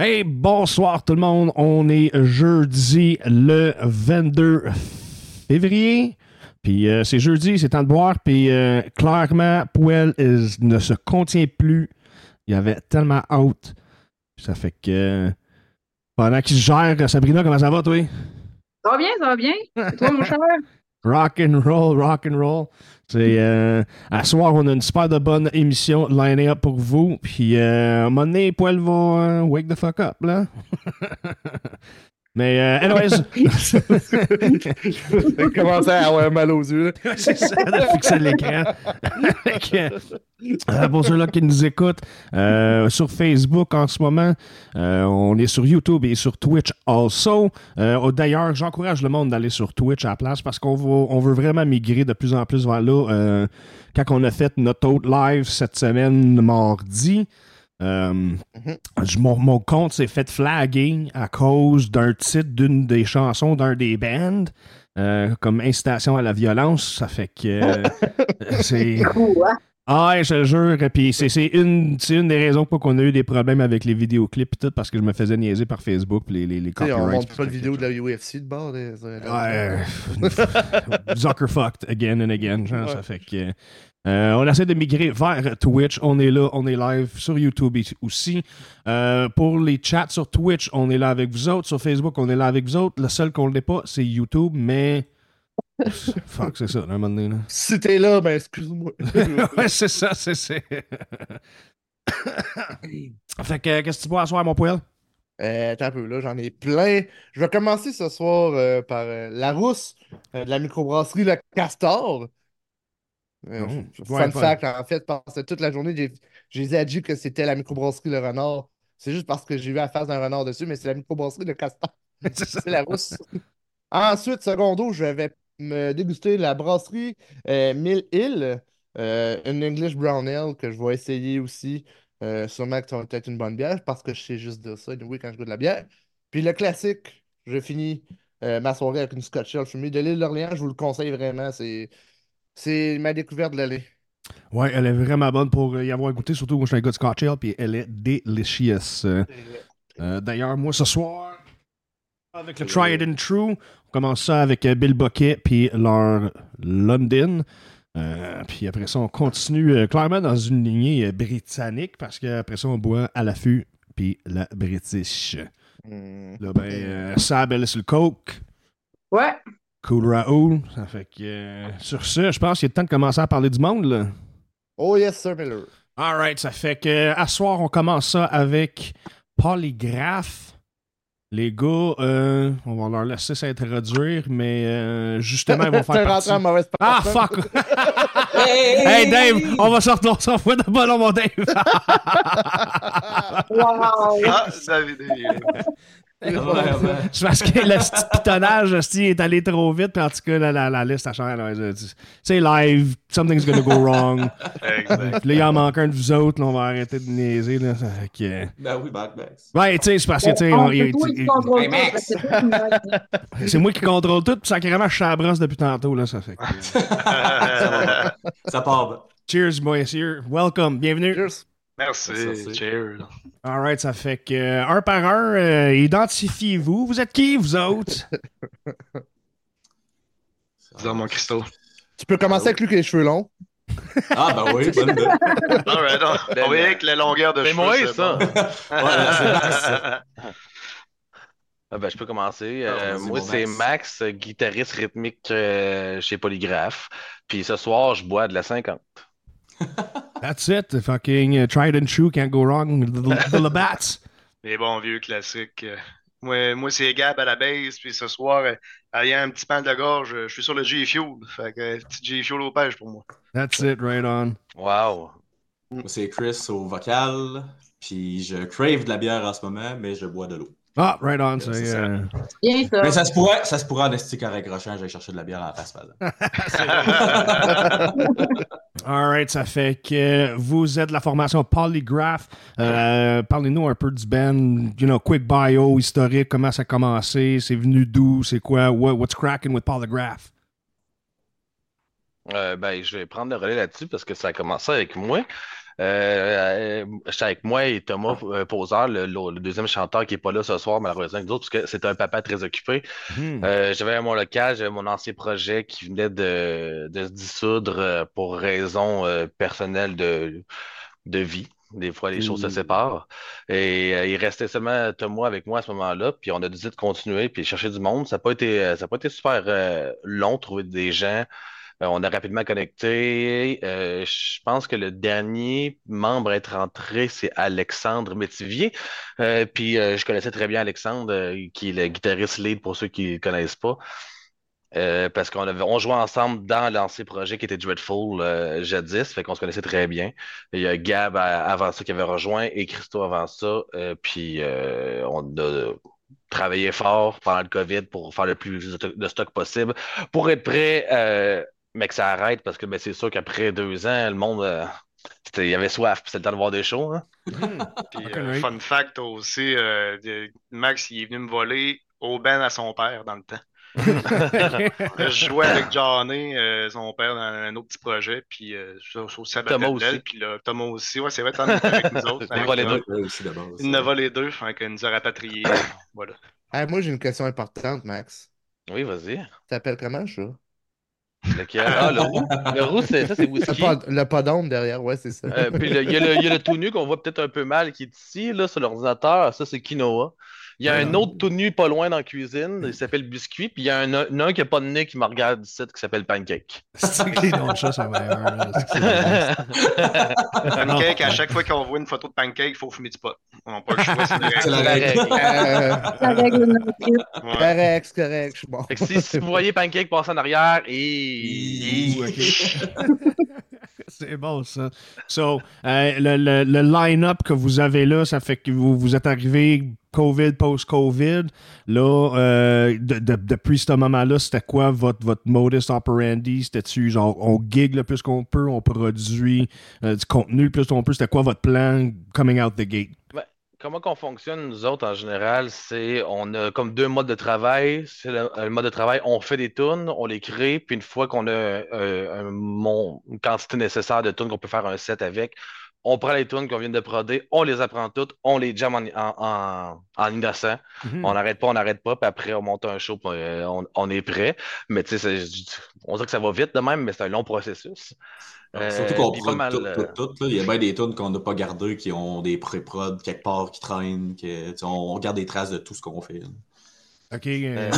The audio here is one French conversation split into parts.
Hey, bonsoir tout le monde. On est jeudi le 22 février. Puis euh, c'est jeudi, c'est temps de boire. Puis euh, clairement, Pouel ne se contient plus. Il y avait tellement hâte. Ça fait que pendant qu'il se gère, Sabrina, comment ça va, toi? Ça va bien, ça va bien. Et toi, mon cher? rock and roll, rock and roll. C'est euh, à soir, on a une super de bonne émission line up pour vous. Puis euh, à un moment donné, euh, wake the fuck up là. Mais, euh, anyways. commencé à avoir mal aux yeux. c'est ça, de fixer l'écran. euh, pour ceux-là qui nous écoutent, euh, sur Facebook en ce moment, euh, on est sur YouTube et sur Twitch also. Euh, D'ailleurs, j'encourage le monde d'aller sur Twitch à la place parce qu'on veut, on veut vraiment migrer de plus en plus vers là. Euh, quand on a fait notre autre live cette semaine, mardi, euh, je- mon, mon compte s'est fait flaguer à cause d'un titre d'une des chansons d'un des bands. euh, comme incitation à la violence, ça fait que euh, c'est Quoi? ah ouais, je te jure, puis c'est c'est une, une des raisons pour qu'on a eu des problèmes avec les vidéoclips et tout parce que je me faisais niaiser par Facebook les les, les sais, on copyrights. montre pas de vidéo de la UFC de bord. des- des- Ouais, Zucker fucked again and again, genre, Ouais. ça fait que euh, on essaie de migrer vers Twitch. On est là, on est live sur YouTube aussi. Euh, pour les chats sur Twitch, on est là avec vous autres. Sur Facebook, on est là avec vous autres. Le seul qu'on n'est pas, c'est YouTube, mais. Fuck, c'est ça, à un moment donné. Là. Si t'es là, ben excuse-moi. ouais, c'est ça, c'est ça. fait que, qu'est-ce que tu bois à soir, mon poil? Euh, attends un peu, là, j'en ai plein. Je vais commencer ce soir euh, par euh, la rousse de la microbrasserie Le Castor. Euh, fun fact, en fait, pendant toute la journée, j'ai dit que c'était la microbrasserie Le Renard. C'est juste parce que j'ai vu la face d'un renard dessus, mais c'est la microbrasserie Le Castor. C'est la rousse. Ensuite, secondo, je vais me déguster la brasserie euh, Mille Hill, euh, une English Brown Ale que je vais essayer aussi. Euh, sûrement que ça va être une bonne bière parce que je sais juste dire ça oui quand je goûte de la bière. Puis le classique, je finis euh, ma soirée avec une Scotch Ale fumée de l'île d'Orléans. Je vous le conseille vraiment. C'est, c'est ma découverte de l'année. Ouais, elle est vraiment bonne pour y avoir goûté, surtout moi je suis un gars de Scotch Ale, puis elle est delicious. Euh, D'ailleurs, moi ce soir, avec le Try It and True, on commence ça avec euh, Bill Bucket puis leur London. Euh, puis après ça, on continue euh, clairement dans une lignée britannique parce qu'après ça, on boit à l'affût puis la British. Mm. Là, ben, euh, Sab, elle est sur le Coke. Ouais. Cool Raoul. Ça fait que euh, sur ce, je pense qu'il est temps de commencer à parler du monde. Là. Oh yes, Sir Miller. Alright, ça fait que à soir, on commence ça avec Polygraphe. Les gars, euh, on va leur laisser s'introduire, mais euh, justement, ils vont faire partie. en mauvaise Ah, personne. fuck! hey, Dave, on va sortir, on s'en fout de ballon, mon Dave! Wow. Ah, David. C'est parce que le petit pitonnage est allé trop vite, puis en tout cas, la, la, la liste a changé. là, c'est- live, something's gonna go wrong. Exact. Puis là, il en manque un de vous autres, là, on va arrêter de niaiser. Là, ça que... Ben oui, Mac Max. Ouais, tu sais, c'est parce que, tu sais, c'est moi qui contrôle tout, puis sacrément, je suis à la brosse depuis tantôt, là, ça fait que... Ça part. Cheers, messieurs. Welcome, bienvenue. Cheers. Merci. Merci. Cheers. Alright, ça fait que, euh, un par un, euh, identifiez-vous. Vous êtes qui, vous autres? Dis-moi, mon Christo. Tu peux commencer avec lui qui a les cheveux longs. Ah, ben oui, bonne idée. On y aller avec la longueur de cheveux. moi, c'est ça. ça. Ah ben, je peux commencer. Ah, Euh, moi, c'est Max. Max, guitariste rythmique euh, chez Polygraphe. Puis ce soir, je bois de la 50. That's it. Fucking uh, tried and true, can't go wrong. The, the, the Labats. Les bons vieux classiques. Euh, Moi, moi c'est Gab à la base, puis ce soir, euh, ayant un petit pan de gorge, je suis sur le G-Fuel. Fait que euh, petit G-Fuel au pêche pour moi. That's it, right on. Wow! Moi, c'est Chris au vocal. Puis je crave de la bière en ce moment, mais je bois de l'eau. Ah, right on. C'est ça. euh, Bien ça. Mais ça se pourrait, ça se pourrait en esti carré crochant, j'allais chercher de la bière en face. Alright, ça fait que vous êtes la formation Polygraph. Euh, Parlez-nous un peu du band, you know, quick bio, historique, comment ça a commencé, c'est venu d'où, c'est quoi, what, what's cracking with Polygraph? Euh, ben, je vais prendre le relais là-dessus parce que ça a commencé avec moi. Euh, euh, j'étais avec moi et Thomas euh, Poseur, le, deuxième chanteur qui n'est pas là ce soir, malheureusement, avec nous autres, parce que c'était un papa très occupé. Hmm. Euh, j'avais mon local, j'avais mon ancien projet qui venait de, de se dissoudre euh, pour raisons euh, personnelles de, de vie. Des fois, les choses se Mm. séparent. Et euh, il restait seulement Thomas avec moi à ce moment-là. Puis on a décidé de continuer puis chercher du monde. Ça n'a pas été, ça a pas été super euh, long, trouver des gens. Euh, on a rapidement connecté. Euh, je pense que le dernier membre à être rentré, c'est Alexandre Métivier. Euh, puis je connaissais très bien Alexandre, qui est le guitariste lead pour ceux qui ne connaissent pas. Parce qu'on avait, on jouait ensemble dans l'ancien projet qui était Dreadful euh, jadis, fait qu'on se connaissait très bien. Il y a Gab avant ça qui avait rejoint et Christo avant ça. puis on a travaillé fort pendant le COVID pour faire le plus de stock possible, pour être prêt, mais que ça arrête parce que ben, c'est sûr qu'après deux ans, le monde, euh, il y avait soif, puis c'était le temps de voir des shows. hein. Puis, Ok, euh, oui. fun fact aussi, euh, Max, il est venu me voler au ben à son père dans le temps. Je jouais avec Johnny, euh, son père, dans un autre petit projet, puis euh, Sabbath Thomas aussi. puis là, Thomas aussi, ouais, c'est vrai, t'en es avec nous autres. Thomas. deux. Il nous a les deux, fait qu'il nous a rapatriés. voilà. Ah, moi, j'ai une question importante, Max. Oui, vas-y. Tu t'appelles comment, chat? Lequel? Ah, le roux. Le roux, c'est, ça, c'est whisky. le podome derrière, ouais, c'est ça. Euh, puis il y a le, il y a le tout nu qu'on voit peut-être un peu mal qui est ici, là, sur l'ordinateur. Ça, c'est quinoa. Il y a un autre tout nu pas loin dans la cuisine. Il s'appelle Biscuit. Puis il y a un, un, un qui n'a pas de nez qui me regarde ici qui s'appelle Pancake. C'est que les noms de chats. Pancake, à chaque fois qu'on voit une photo de pancake, il faut fumer du pot. On n'a pas le choix, c'est la règle. La règle correct, c'est correct, je suis bon. Fait que si, si vous voyez Pancake passer en arrière, et. C'est bon, ça. So, euh, le, le- le line-up que vous avez là, ça fait que vous, vous êtes arrivé COVID, post-COVID. Là, euh, de- depuis ce moment-là, c'était quoi votre, votre modus operandi? C'était-tu genre, on gig le plus qu'on peut, on produit euh, du contenu le plus qu'on peut? C'était quoi votre plan coming out the gate? Comment qu'on fonctionne, nous autres, en général, c'est on a comme deux modes de travail. C'est le, le mode de travail, on fait des tunes, on les crée, puis une fois qu'on a euh, un une quantité nécessaire de tunes qu'on peut faire un set avec, on prend les tunes qu'on vient de proder, on les apprend toutes, on les jam en, en, en- en innocent. Mhm. On n'arrête pas, on n'arrête pas, puis après on monte un show, puis euh, on, on est prêt. Mais tu sais, on dirait que ça va vite de même, mais c'est un long processus. Euh, Surtout qu'on puis pas prend mal, tout, euh, tout, tout, là. Il y a bien des tunes qu'on n'a pas gardées, qui ont des pré-prod quelque part, qui traînent. Sais, on regarde des traces de tout ce qu'on fait. là. OK. euh,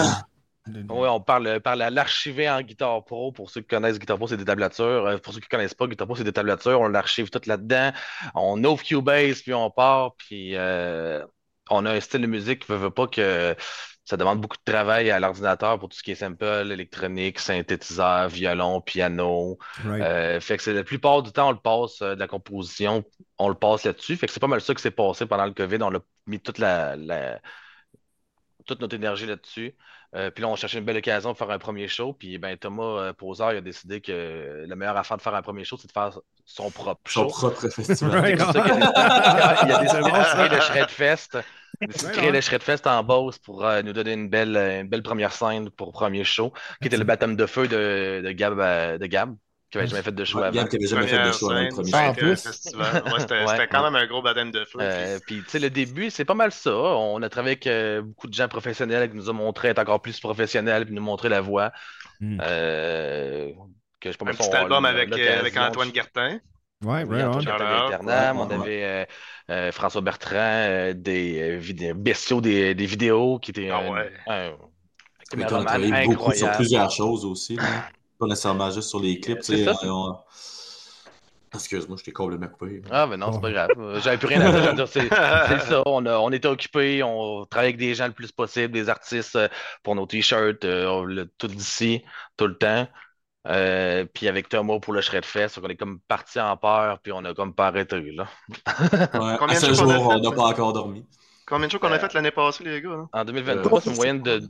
Oui, on parle, parle à l'archiver en Guitar Pro. Pour ceux qui connaissent Guitar Pro, c'est des tablatures. Euh, Pour ceux qui connaissent pas, Guitar Pro, c'est des tablatures. On l'archive tout là-dedans. On ouvre Cubase, puis on part. Puis euh, on a un style de musique qui ne veut pas que ça demande beaucoup de travail à l'ordinateur pour tout ce qui est sample, électronique, synthétiseur, violon, piano. right. Euh, fait que c'est la plupart du temps, on le passe euh, de la composition, on le passe là-dessus. Fait que c'est pas mal ça qui s'est passé pendant le COVID. On a mis toute la, la- toute notre énergie là-dessus. Euh, puis là, on cherchait une belle occasion de faire un premier show. Puis ben, Thomas euh, Poseur il a décidé que la meilleure affaire de faire un premier show, c'est de faire son propre Son show. propre festival. Il a décidé de créer le Shredfest. Il a le Shredfest en Beauce pour euh, nous donner une belle, une belle première scène pour le premier show, qui était le baptême de feu de, de Gab, euh, de Gab, qui avait jamais fait de show Ouais, avant. Qui avait jamais fait de show avant le premier Ah, en plus. Ouais, c'était Ouais. c'était quand même un gros baptême de feu. Euh, puis- tu sais, le début, c'est pas mal ça. On a travaillé avec euh, beaucoup de gens professionnels qui nous ont montré être encore plus professionnels puis nous montrer la voie. Mm. Euh, que je Un petit on album avec, euh, avec Antoine Guertin. Ouais, Oui, right on. D'Internam. Ouais, On ouais, avait euh, euh, François Bertrand euh, des euh, bestiaux des, des vidéos qui était Ah un, ouais. un Mais on a caméraman travaillé beaucoup sur plusieurs choses aussi. Pas nécessairement juste sur les clips. C'est ça. on- Excuse-moi, je t'ai complètement coupé. Ah, mais non, c'est pas grave. Euh, J'avais plus rien à dire. C'est ça. On, a- on était occupés. On travaillait avec des gens le plus possible, des artistes euh, pour nos t-shirts, euh, tout d'ici, tout le temps. Euh, puis avec Thomas pour le Shredfest, on est comme parti en peur, puis on a comme pas arrêté. Là. Ouais, Combien à de ce jour, on n'a pas encore dormi. Combien de shows qu'on Euh, a fait l'année passée, les gars? En 2023, Euh, c'est une moyenne de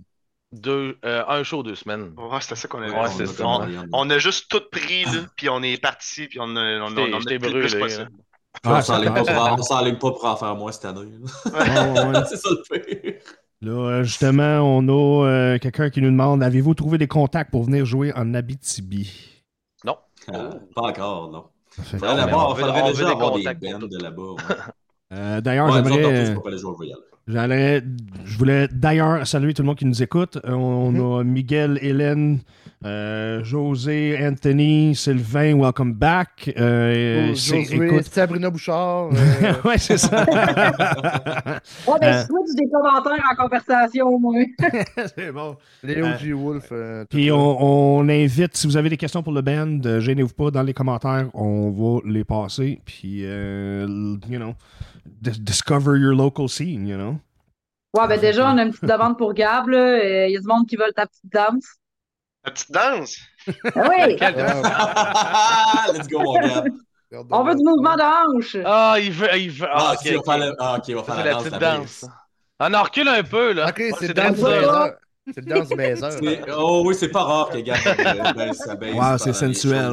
deux, euh, un show, deux semaines. Ouais, c'était ça qu'on avait. Ouais, on c'est a ça. comme On, moyenne. on a juste tout pris, là, puis on est parti, puis on a, on on a le plus brûlé, possible. Puis on Ah, c'est pas, pas pour en faire moins cette année. Ouais, ouais, ouais. c'est ça le pire. Là, euh, justement, on a euh, quelqu'un qui nous demande avez-vous trouvé des contacts pour venir jouer en Abitibi? Non. Euh, Pas encore, non. Fait- Faudrait on on on déjà des avoir des contacts de là-bas. ouais. Euh, D'ailleurs, Ouais, j'aimerais. J'allais, je voulais d'ailleurs saluer tout le monde qui nous écoute. Euh, On, Mhm. a Miguel, Hélène, euh, José, Anthony, Sylvain, welcome back. Euh, Jo- c'est- Josué, écoute, Sabrina Bouchard. euh, ouais, c'est ça. Ouais, ben, Euh. switch des commentaires en conversation, au moins. c'est bon. Léo Euh, G. Wolf. euh, Puis on, on invite, si vous avez des questions pour le band, euh, gênez-vous pas dans les commentaires, on va les passer. Puis, euh, you know, discover your local scene, you know? Ouais, ben déjà, on a une petite demande pour Gab, là. Il y a du monde qui veut ta petite danse. La petite danse? Ah oui! Ah, Let's go, mon gars. regarde On veut du mouvement de hanche! Ah, il veut. Il veut... Ah, Ah, ok, on va faire la- ah, ok, on va Ça, faire c'est la la danse. petite la danse. Ah, non, recule un peu, là. Ok, c'est danse. C'est le danse baiser. Oh oui, c'est pas rare que euh, baisse sa baisse Wow, c'est les sensuel.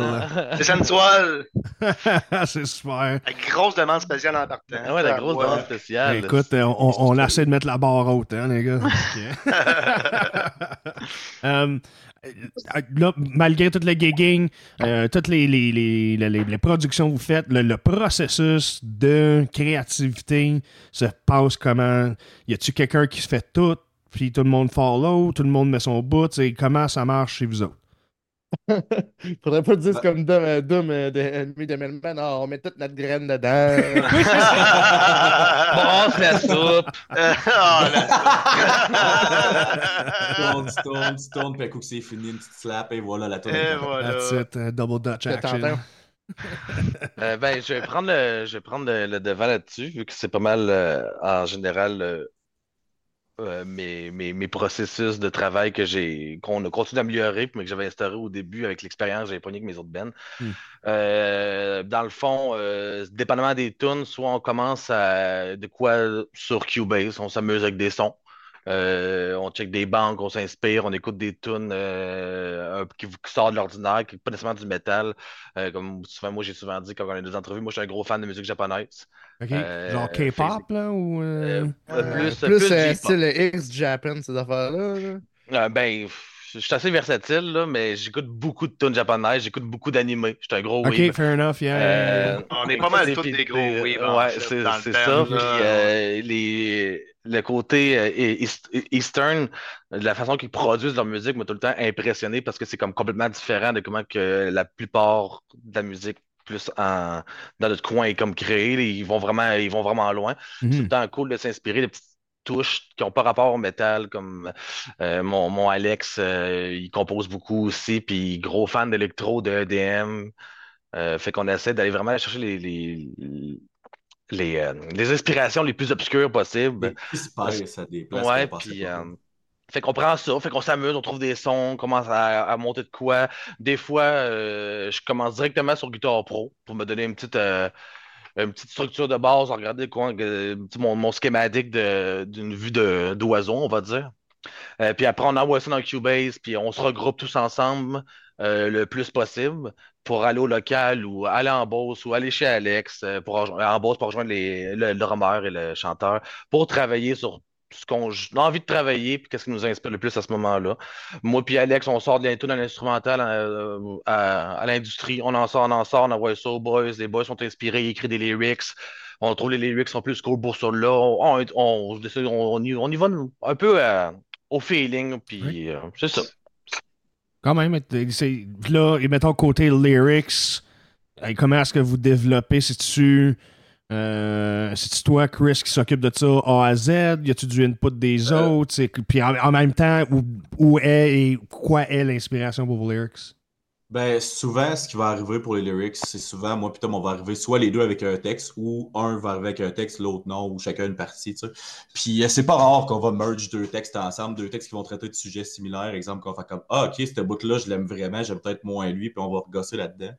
C'est sensuel. c'est super. La grosse demande spéciale en partant. Ah ouais, la grosse Ouais. danse spéciale. Écoute, euh, on, on essaie de mettre la barre haute, hein, les gars. Ok. Euh, là, malgré tout le gigging, euh, toutes les, les, les, les- les productions que vous faites, le, le processus de créativité se passe comment? Y a-tu quelqu'un qui se fait tout, puis tout le monde follow, tout le monde met son bout? tu sais, Comment ça marche chez vous autres? Faudrait pas le dire c'est comme Dom, euh, Dom euh, de Melman. Ah, on met toute notre graine dedans. Brasse la soupe. Tu là. tournes, tu tournes, tu tournes, puis un coup que c'est fini, une petite slap, et voilà, la tourne. Et voilà. That's it, uh, double Dutch Je action. Euh, ben, je vais prendre le, je vais prendre le, le devant là-dessus, vu que c'est pas mal, euh, en général, euh, euh, mes, mes, mes processus de travail que j'ai, qu'on a continué d'améliorer, mais que j'avais instauré au début avec l'expérience que j'avais avec mes autres bands. Hmm. Euh, dans le fond, euh, dépendamment des tunes, soit on commence à de quoi sur Cubase, on s'amuse avec des sons. Euh, on check des banques, on s'inspire, on écoute des tunes euh, qui, qui sortent de l'ordinaire, qui pas nécessairement du métal. Euh, comme souvent, moi j'ai souvent dit quand on a des entrevues, moi je suis un gros fan de musique japonaise. Ok, Euh, Genre K-pop, là, ou... euh, Euh, Euh, plus, plus, plus euh, style X-Japan, ces affaires-là. là. Euh, ben, pff, je suis assez versatile, là, mais j'écoute beaucoup de tunes japonaises, j'écoute beaucoup d'animés. Je suis un gros Ok, fair enough, yeah. Euh, On est pas mal c'est- tous des gros en Ouais, c'est ça. Puis euh, les, le côté euh, east- Eastern, de la façon qu'ils produisent leur musique m'a tout le temps impressionné parce que c'est comme complètement différent de comment que la plupart de la musique plus en, dans notre coin est comme créée. Ils vont vraiment, ils vont vraiment loin. C'est tout le temps cool de s'inspirer de petites touches qui n'ont pas rapport au métal, comme euh, mon, mon Alex, euh, il compose beaucoup aussi, puis gros fan d'électro, de EDM. Euh, fait qu'on essaie d'aller vraiment chercher les, les, les, les inspirations les plus obscures possibles. Qui se pèse à des places Ouais, puis fait qu'on prend ça, fait qu'on s'amuse, on trouve des sons, on commence à, à monter de quoi. Des fois, euh, je commence directement sur Guitar Pro pour me donner une petite, euh, une petite structure de base, regarder quoi, mon, schématique d'une vue d'oiseau, on va dire. Euh, puis après, on envoie ça dans Cubase, puis on se regroupe tous ensemble euh, le plus possible pour aller au local ou aller en Beauce ou aller chez Alex euh, pour en Beauce pour rejoindre les, le, le et le chanteur pour travailler sur ce qu'on a envie de travailler puis qu'est-ce qui nous inspire le plus à ce moment-là. Moi puis Alex, on sort bientôt dans l'instrumental euh, à, à l'industrie. On en sort, on en sort, on envoie ça aux boys. Les boys sont inspirés, ils écrivent des lyrics. On trouve les lyrics sont plus cool pour ça là. On, on, on, on y, on y va un peu euh, au feeling, puis euh, c'est ça. Quand même, là, et mettons côté lyrics, comment est-ce que vous développez? C'est-tu euh, c'est-tu toi, Chris, qui s'occupe de ça A à Z? Y a-tu du input des Euh. autres? Puis en, en même temps, où, où est et quoi est l'inspiration pour vos lyrics? Ben, souvent, ce qui va arriver pour les lyrics, c'est souvent, moi puis Tom, on va arriver soit les deux avec un texte, ou un va arriver avec un texte, l'autre non, ou chacun une partie, tu sais. Puis euh, c'est pas rare qu'on va merge deux textes ensemble, deux textes qui vont traiter de sujets similaires. Exemple, qu'on va faire comme Ah, ok, ce bout-là, je l'aime vraiment, j'aime peut-être moins lui, puis on va regosser là-dedans.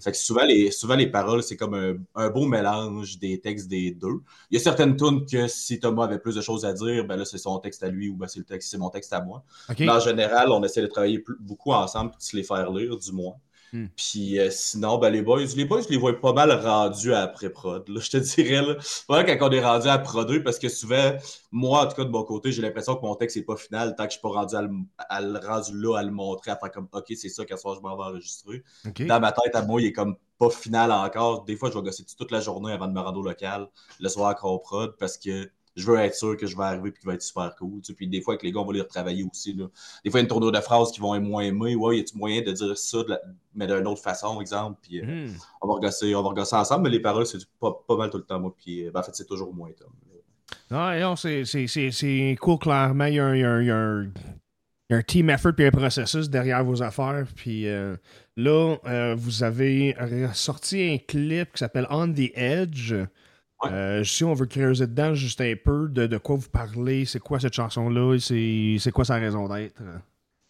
Fait que souvent, les, souvent, les paroles, c'est comme un, un beau mélange des textes des deux. Il y a certaines tunes que si Thomas avait plus de choses à dire, ben là, c'est son texte à lui, ou ben c'est le texte, c'est mon texte à moi. Mais en général, on essaie de travailler plus- beaucoup ensemble et de se les faire lire, du moins. Hmm. Puis euh, sinon, ben, les boys, les boys, je les vois pas mal rendus à après-prod. Je te dirais, là. Pas quand on est rendu à Pro 2, parce que souvent, moi, en tout cas, de mon côté, j'ai l'impression que mon texte n'est pas final tant que je suis pas rendu à le, à le- rendu là, à le montrer, à faire comme OK, c'est ça qu'à ce soir, je m'en vais enregistrer. Dans ma tête, à moi, il est comme pas final encore. Des fois, je vais gosser toute la journée avant de me rendre au local, le soir à Croprod, parce que je veux être sûr que je vais arriver et qu'il va être super cool. Tu sais. Puis des fois, avec les gars, on va les retravailler aussi. Là. Des fois, il y a une tournure de phrases qui vont être moins aimer. Ouais, y a-tu moyen de dire ça, de la... mais d'une autre façon, exemple. Puis euh, Hmm. on, va regosser, on va regosser ensemble, mais les paroles, c'est pas, pas mal tout le temps, moi. Puis euh, ben, en fait, c'est toujours moins Tom. Non, non, c'est- cool, clairement. Il y a un, il y a un- il y a un- il y a un team effort puis un processus derrière vos affaires. Puis euh, là, euh, vous avez sorti un clip qui s'appelle On the Edge. Euh, si on veut creuser dedans juste un peu de, de quoi vous parlez, c'est quoi cette chanson-là, c'est c'est quoi sa raison d'être?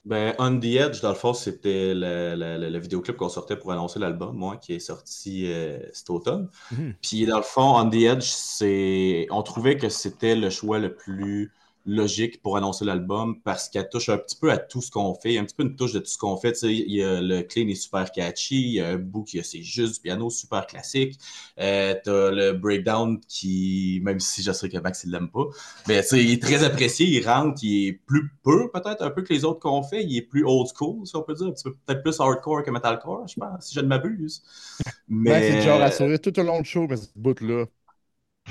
Ben, On the Edge, dans le fond, c'était le, le- le- le vidéoclip qu'on sortait pour annoncer l'album, moi, qui est sorti euh, cet automne. Mhm. Puis, dans le fond, On the Edge, c'est. On trouvait que c'était le choix le plus logique pour annoncer l'album parce qu'elle touche un petit peu à tout ce qu'on fait. Il y a un petit peu une touche de tout ce qu'on fait. Tu sais, il y a, le clean est super catchy. Il y a un bout qui c'est juste du piano super classique. Euh, T'as le breakdown qui, même si je sais que Max il l'aime pas, mais tu sais, il est très apprécié. Il rentre, il est plus pur peut-être un peu que les autres qu'on fait. Il est plus old school, si on peut dire. Un petit peu peut-être plus hardcore que metalcore, je pense, si je ne m'abuse. Mais Ben, c'est du genre sourire tout au long du show, mais ce bout-là.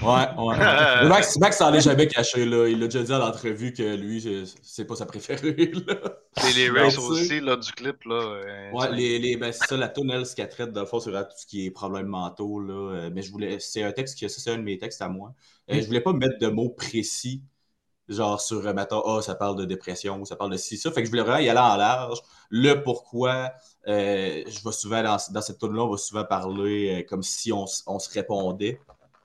Ouais, ouais. Max, Max s'en est jamais caché, là. Il a déjà dit à l'entrevue que lui, c'est- pas sa préférée, là. C'est les sais, aussi là, du clip. Là, euh, Ouais, les, les, ben, c'est ça, la tunnel, ce qu'elle traite, dans le fond, c'est vraiment tout ce qui est problèmes mentaux, là. Euh, Mais je voulais, c'est un texte qui, ça, c'est un de mes textes à moi. Euh, je voulais pas mettre de mots précis, genre sur, euh, mettons, ah, ça parle de dépression, ou ça parle de ci, ça. Fait que je voulais vraiment y aller en large. Le pourquoi, euh, je vais souvent, dans, dans cette tune là on va souvent parler comme si on, on se répondait,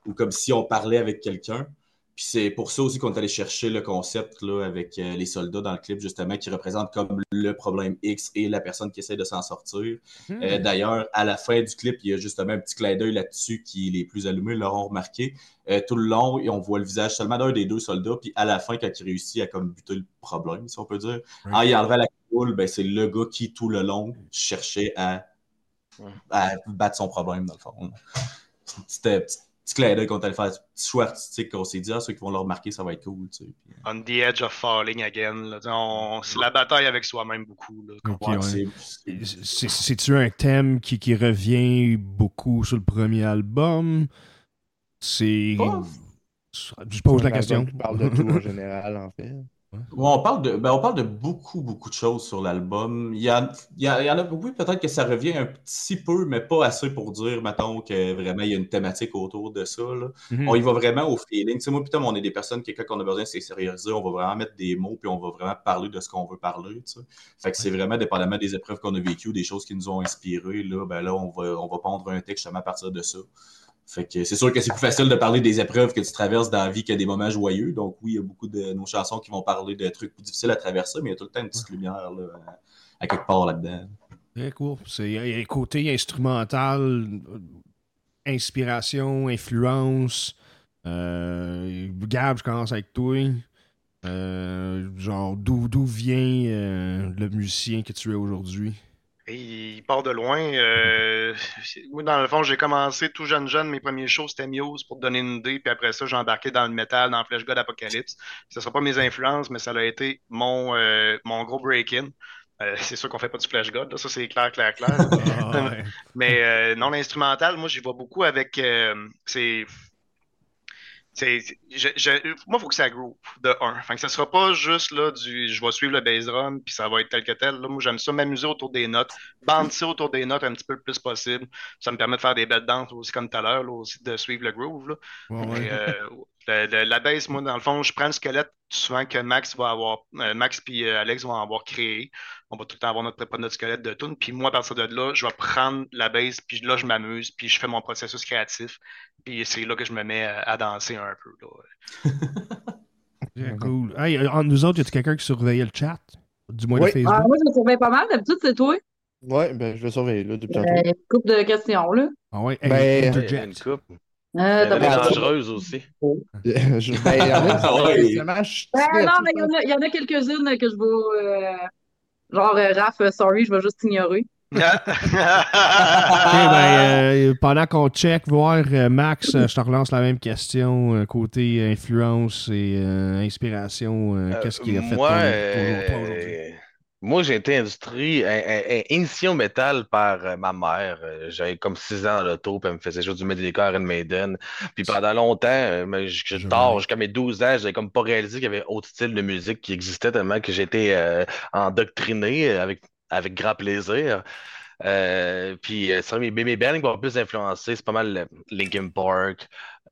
ou comme si on parlait avec quelqu'un. Puis c'est pour ça aussi qu'on est allé chercher le concept là, avec euh, les soldats dans le clip, justement, qui représentent comme le problème X et la personne qui essaie de s'en sortir. Hmm. Euh, D'ailleurs, à la fin du clip, il y a justement un petit clin d'œil là-dessus qui les plus allumés l'auront remarqué. Euh, tout le long, et on voit le visage seulement d'un des deux soldats, puis à la fin, quand il réussit à comme buter le problème, si on peut dire, en y enlevant la coule, ben, c'est le gars qui, tout le long, cherchait à, à battre son problème, dans le fond. C'était petit, clin d'œil qu'on allé faire, petit choix artistique qu'on s'est dit, ah, ceux qui vont le remarquer, ça va être cool. Tu sais. Puis, euh, On the edge of falling again. C'est la bataille avec soi-même beaucoup. Là, Ok, ouais, ouais. c'est- C'est- C'est-tu un thème qui, qui revient beaucoup sur le premier album? C'est. Pas- Je pose la question. qui parle de tout en général, en fait. Ouais, on, parle de, ben, on parle de beaucoup, beaucoup de choses sur l'album. Il il, y a- il y en a beaucoup, peut-être que ça revient un petit peu, mais pas assez pour dire, mettons, que vraiment il y a une thématique autour de ça. là. Mhm. On y va vraiment au feeling. Tu sais, moi, putain, on est des personnes qui, quand on a besoin de s'extérioriser, on va vraiment mettre des mots, puis on va vraiment parler de ce qu'on veut parler. tu sais. Fait que c'est vraiment dépendamment des épreuves qu'on a vécues, des choses qui nous ont inspirés. Là, ben là, on va, on va pondre un texte justement à partir de ça. Fait que c'est sûr que c'est plus facile de parler des épreuves que tu traverses dans la vie que des moments joyeux. Donc oui, il y a beaucoup de nos chansons qui vont parler de trucs plus difficiles à traverser, mais il y a tout le temps une petite lumière là, à, à quelque part là-dedans. Très cool. C'est il y a un côté instrumental, inspiration, influence. Euh, Gab, je commence avec toi. Euh, genre, d'où d'où vient euh, le musicien que tu es aujourd'hui? Et il part de loin. euh, moi, dans le fond, j'ai commencé tout jeune jeune. Mes premiers shows, c'était Muse pour te donner une idée. Puis après ça, j'ai embarqué dans le métal, dans Flash God Apocalypse. Ce ne sera pas mes influences, mais ça a été mon, euh, mon gros break-in. Euh, c'est sûr qu'on fait pas du Flash God, là. ça c'est clair, clair, clair. Ah, ouais. Mais euh, non, l'instrumental, moi, j'y vais beaucoup avec. euh, c'est. C'est- je- je- moi, il faut que ça groove de un. Fait que ça sera pas juste là du je vais suivre le bass drum puis ça va être tel que tel. Là, moi, j'aime ça m'amuser autour des notes, bouncer autour des notes un petit peu le plus possible. Ça me permet de faire des belles danses aussi comme tout à l'heure, aussi de suivre le groove. Là. Ouais, ouais. Mais, euh, le- le- la baisse, moi, dans le fond, je prends le squelette souvent que Max va avoir, euh, Max puis euh, Alex vont avoir créé. On va tout le temps avoir notre, notre squelette de tune. Puis moi, à partir de là, je vais prendre la baisse, puis là, je m'amuse, puis je fais mon processus créatif. Puis c'est là que je me mets à, à danser un peu. Là. Cool. Hey, euh, entre nous autres, y a-t-il quelqu'un qui surveillait le chat? Du moins Oui. de Facebook? Ah, moi, je me surveille pas mal. D'habitude, c'est toi. Ouais, ben, je vais surveiller, là, depuis Euh, tantôt. une couple de questions, là. Ah ouais, Ben, hey, coupe. Euh, Elle est dangereuse aussi. je, ben, en fait, Ouais. récemment, je suis Ben, très- non, mais il y en a, quelques-unes que je vais. euh, genre, euh, Raph, euh, sorry, je vais juste ignorer. Ok, ben, euh, pendant qu'on check, voir, euh, Max, euh, je te relance la même question. euh, côté influence et euh, inspiration, euh, Euh, qu'est-ce qui a fait moi, ton- euh, toi aujourd'hui? Moi, j'ai été industrie, in- in- in- initié au métal par euh, ma mère. Euh, J'avais comme 6 ans dans l'auto, puis elle me faisait jouer du Metallica, Iron Maiden. Puis pendant longtemps, euh, je tard, jusqu'à mes 12 ans, j'avais comme pas réalisé qu'il y avait autre style de musique qui existait tellement que j'étais euh, endoctriné avec, avec grand plaisir. Euh, puis sur mes, mes bands qui m'ont plus influencé, c'est pas mal Linkin Park,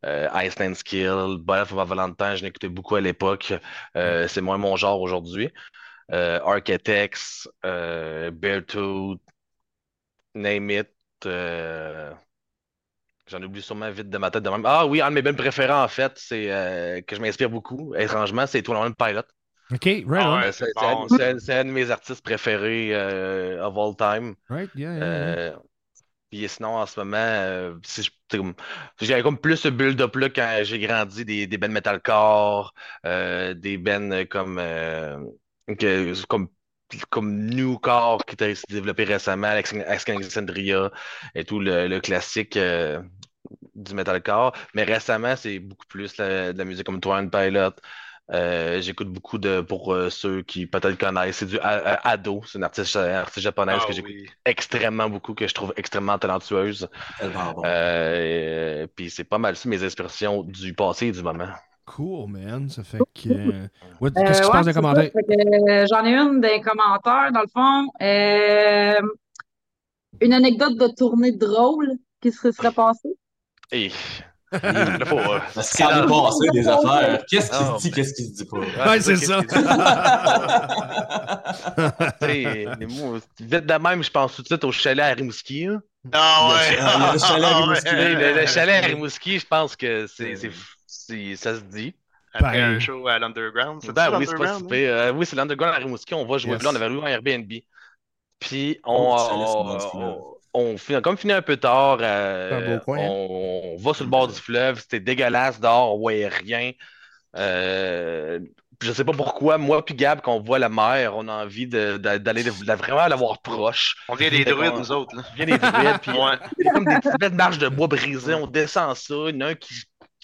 euh, Iceland Skill, Bullet for My Valentine, je l'écoutais beaucoup à l'époque. Euh, c'est moins mon genre aujourd'hui. Euh, Architects, euh, Beartooth, Name It. euh, J'en oublie sûrement vite de ma tête de même. Ah oui, un de mes bands préférés en fait, c'est euh, que je m'inspire beaucoup, étrangement, c'est Twin Pilot. OK, right Ah ouais. C'est bon, un, de mes artistes préférés euh, of all time. Right, yeah, yeah, yeah. Euh, puis sinon, en ce moment, euh, si je- c'est comme- j'avais comme plus ce build-up là quand j'ai grandi, des, des bands metalcore, euh, des bands comme, euh, que- comme, comme Newcore qui a été développé récemment, Alex Alexandria et tout le, le classique euh, du metalcore. Mais récemment, c'est beaucoup plus la- de la musique comme Twine Pilot. Euh, j'écoute beaucoup de pour euh, ceux qui peut-être connaissent, c'est du Ado, c'est une artiste, artiste japonaise Ah que j'écoute oui. extrêmement beaucoup, que je trouve extrêmement talentueuse. Bon. Euh, puis c'est pas mal ça mes inspirations du passé et du moment. Cool, man. Ça fait que. euh, Qu'est-ce qui se ouais, passe dans les commentaires? Euh, J'en ai une des commentaires, dans le fond. Euh, une anecdote de tournée drôle qui se serait passée. Et là, faut, euh, Parce qu'il est passé des affaires. Qu'est-ce qui Ah, se dit, qu'est-ce qui se dit pas? Ouais, c'est ça. Tu sais, moi, vite de même, je pense tout de suite au chalet à Rimouski. là. Ah Le ouais. ah, le chalet à Ah Rimouski. Tu sais, ouais. Le, le chalet à Rimouski, je pense que c'est, c'est- ça se dit. Après Pareil. un show à l'Underground. C'est Ben ça, oui, c'est pas si l'Underground? pire. Euh, oui, c'est l'Underground à Rimouski. On va jouer Yes. là. On avait loué un Airbnb. Puis on, Oh, on, finit, comme fini un peu tard, euh, un coin, hein? on, on va sur le bord du fleuve. C'était dégueulasse dehors. On voyait rien. Euh, je sais pas pourquoi, moi puis Gab, quand on voit la mer, on a envie de- de- d'aller de- de vraiment la voir proche. On vient des druides, nous autres. Là. On vient des druides, puis Ouais. il y a comme des petites belles marches de bois brisées. On descend ça. Il y en a un qui,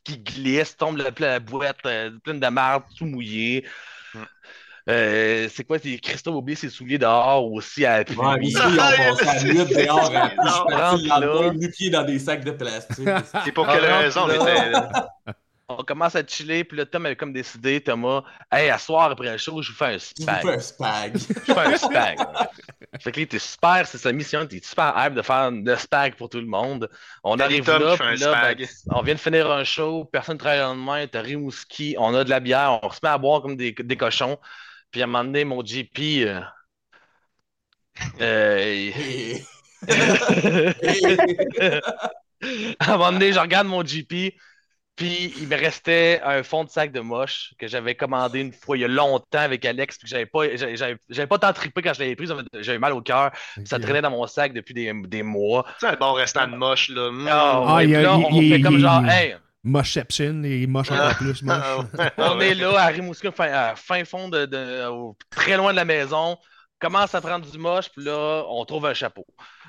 qui glisse, tombe la, la boîte euh, pleine de marde, tout mouillé. Mm. Euh, c'est quoi? C'est Christophe oublié ses souliers dehors aussi à la pluie. Ouais, si, on passait à la nuit dehors à la pluie, je nu-pieds dans des sacs de plastique. C'est pour quelle raison on était là? On commence à chiller, puis là, Tom avait comme décidé, Thomas, hey, à soir après le show, je vous fais un Je vous spag. fais un spag. Je fais un spag. fait que là, était super, c'est sa mission, était super hype de faire le spag pour tout le monde. On arrive là, puis ben, spag. on vient de finir un show, personne ne travaille le lendemain, t'as Rimouski, on a de la bière, on se met à boire comme des, des cochons. Puis à un moment donné, mon GP, euh, euh, à un moment donné, je regarde mon GP, puis il me restait un fond de sac de moche que j'avais commandé une fois il y a longtemps avec Alex, puis que j'avais pas, j'avais, pas tant trippé quand je l'avais pris, j'avais mal au cœur, puis ça traînait dans mon sac depuis des, des mois. C'est un bon restant de moche, là. Mm. Ah, Ah, a- là, on fait comme genre, hey, Mocheception, et moche encore plus, moche. Ah, on est là à Rimouski, fin, à fin fond de, très loin de la maison, commence à prendre du moche, puis là, on trouve un chapeau.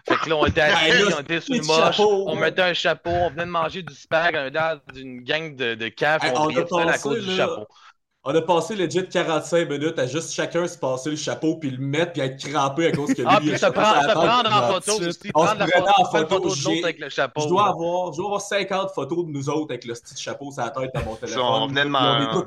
Fait que là, on était assis, là, on était les le moche, on mettait un chapeau, on venait de manger du spag, un l'air d'une gang de, de caves, Hey, on on riait a tout seul à cause du chapeau. On a passé legit 45 minutes à juste chacun se passer le chapeau puis le mettre puis être crampé à cause que lui, Ah, puis a se le chapeau prendre, se en photo aussi, On se prendre la prenait photo, en photo, photo de l'autre j'ai- avec le chapeau. Je dois là. avoir, je dois avoir 50 photos de nous autres avec le petit chapeau sur la tête dans mon téléphone. on venait de m'en-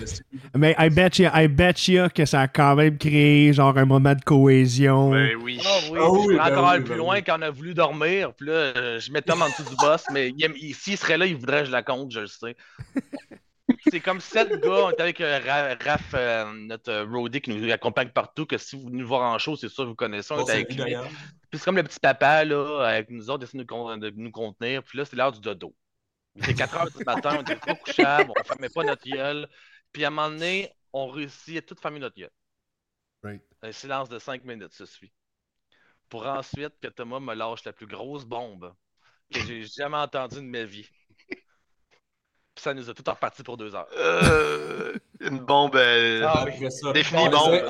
dessus. Mais I bet you, I bet you que ça a quand même créé genre un moment de cohésion. Ben oui. Ah oui, Ah oui, je ben encore oui, plus ben loin oui. quand on a voulu dormir. Puis là, je mets Tom en dessous du boss, mais s'il serait là, il voudrait que je la compte, je le sais. C'est comme sept gars, on est avec euh, Ra- Raph, euh, notre euh, roadie qui nous accompagne partout, que si vous venez nous voir en show, c'est sûr que vous connaissez, on Bon, est c'est avec lui. Puis c'est comme le petit papa, là, avec nous autres, essaie de nous, con- de nous contenir. Puis là, c'est l'heure du dodo. Il était 4 heures du matin, on était trop couchables, on fermait pas notre gueule. Puis à un moment donné, on réussit à tout fermer notre gueule. Right. Un silence de 5 minutes se suit. Pour ensuite que Thomas me lâche la plus grosse bombe que j'ai jamais entendue de ma vie. Puis ça nous a tout reparti pour deux heures. Euh, une bombe. euh, Ah oui. Après ça, Défini on bombe.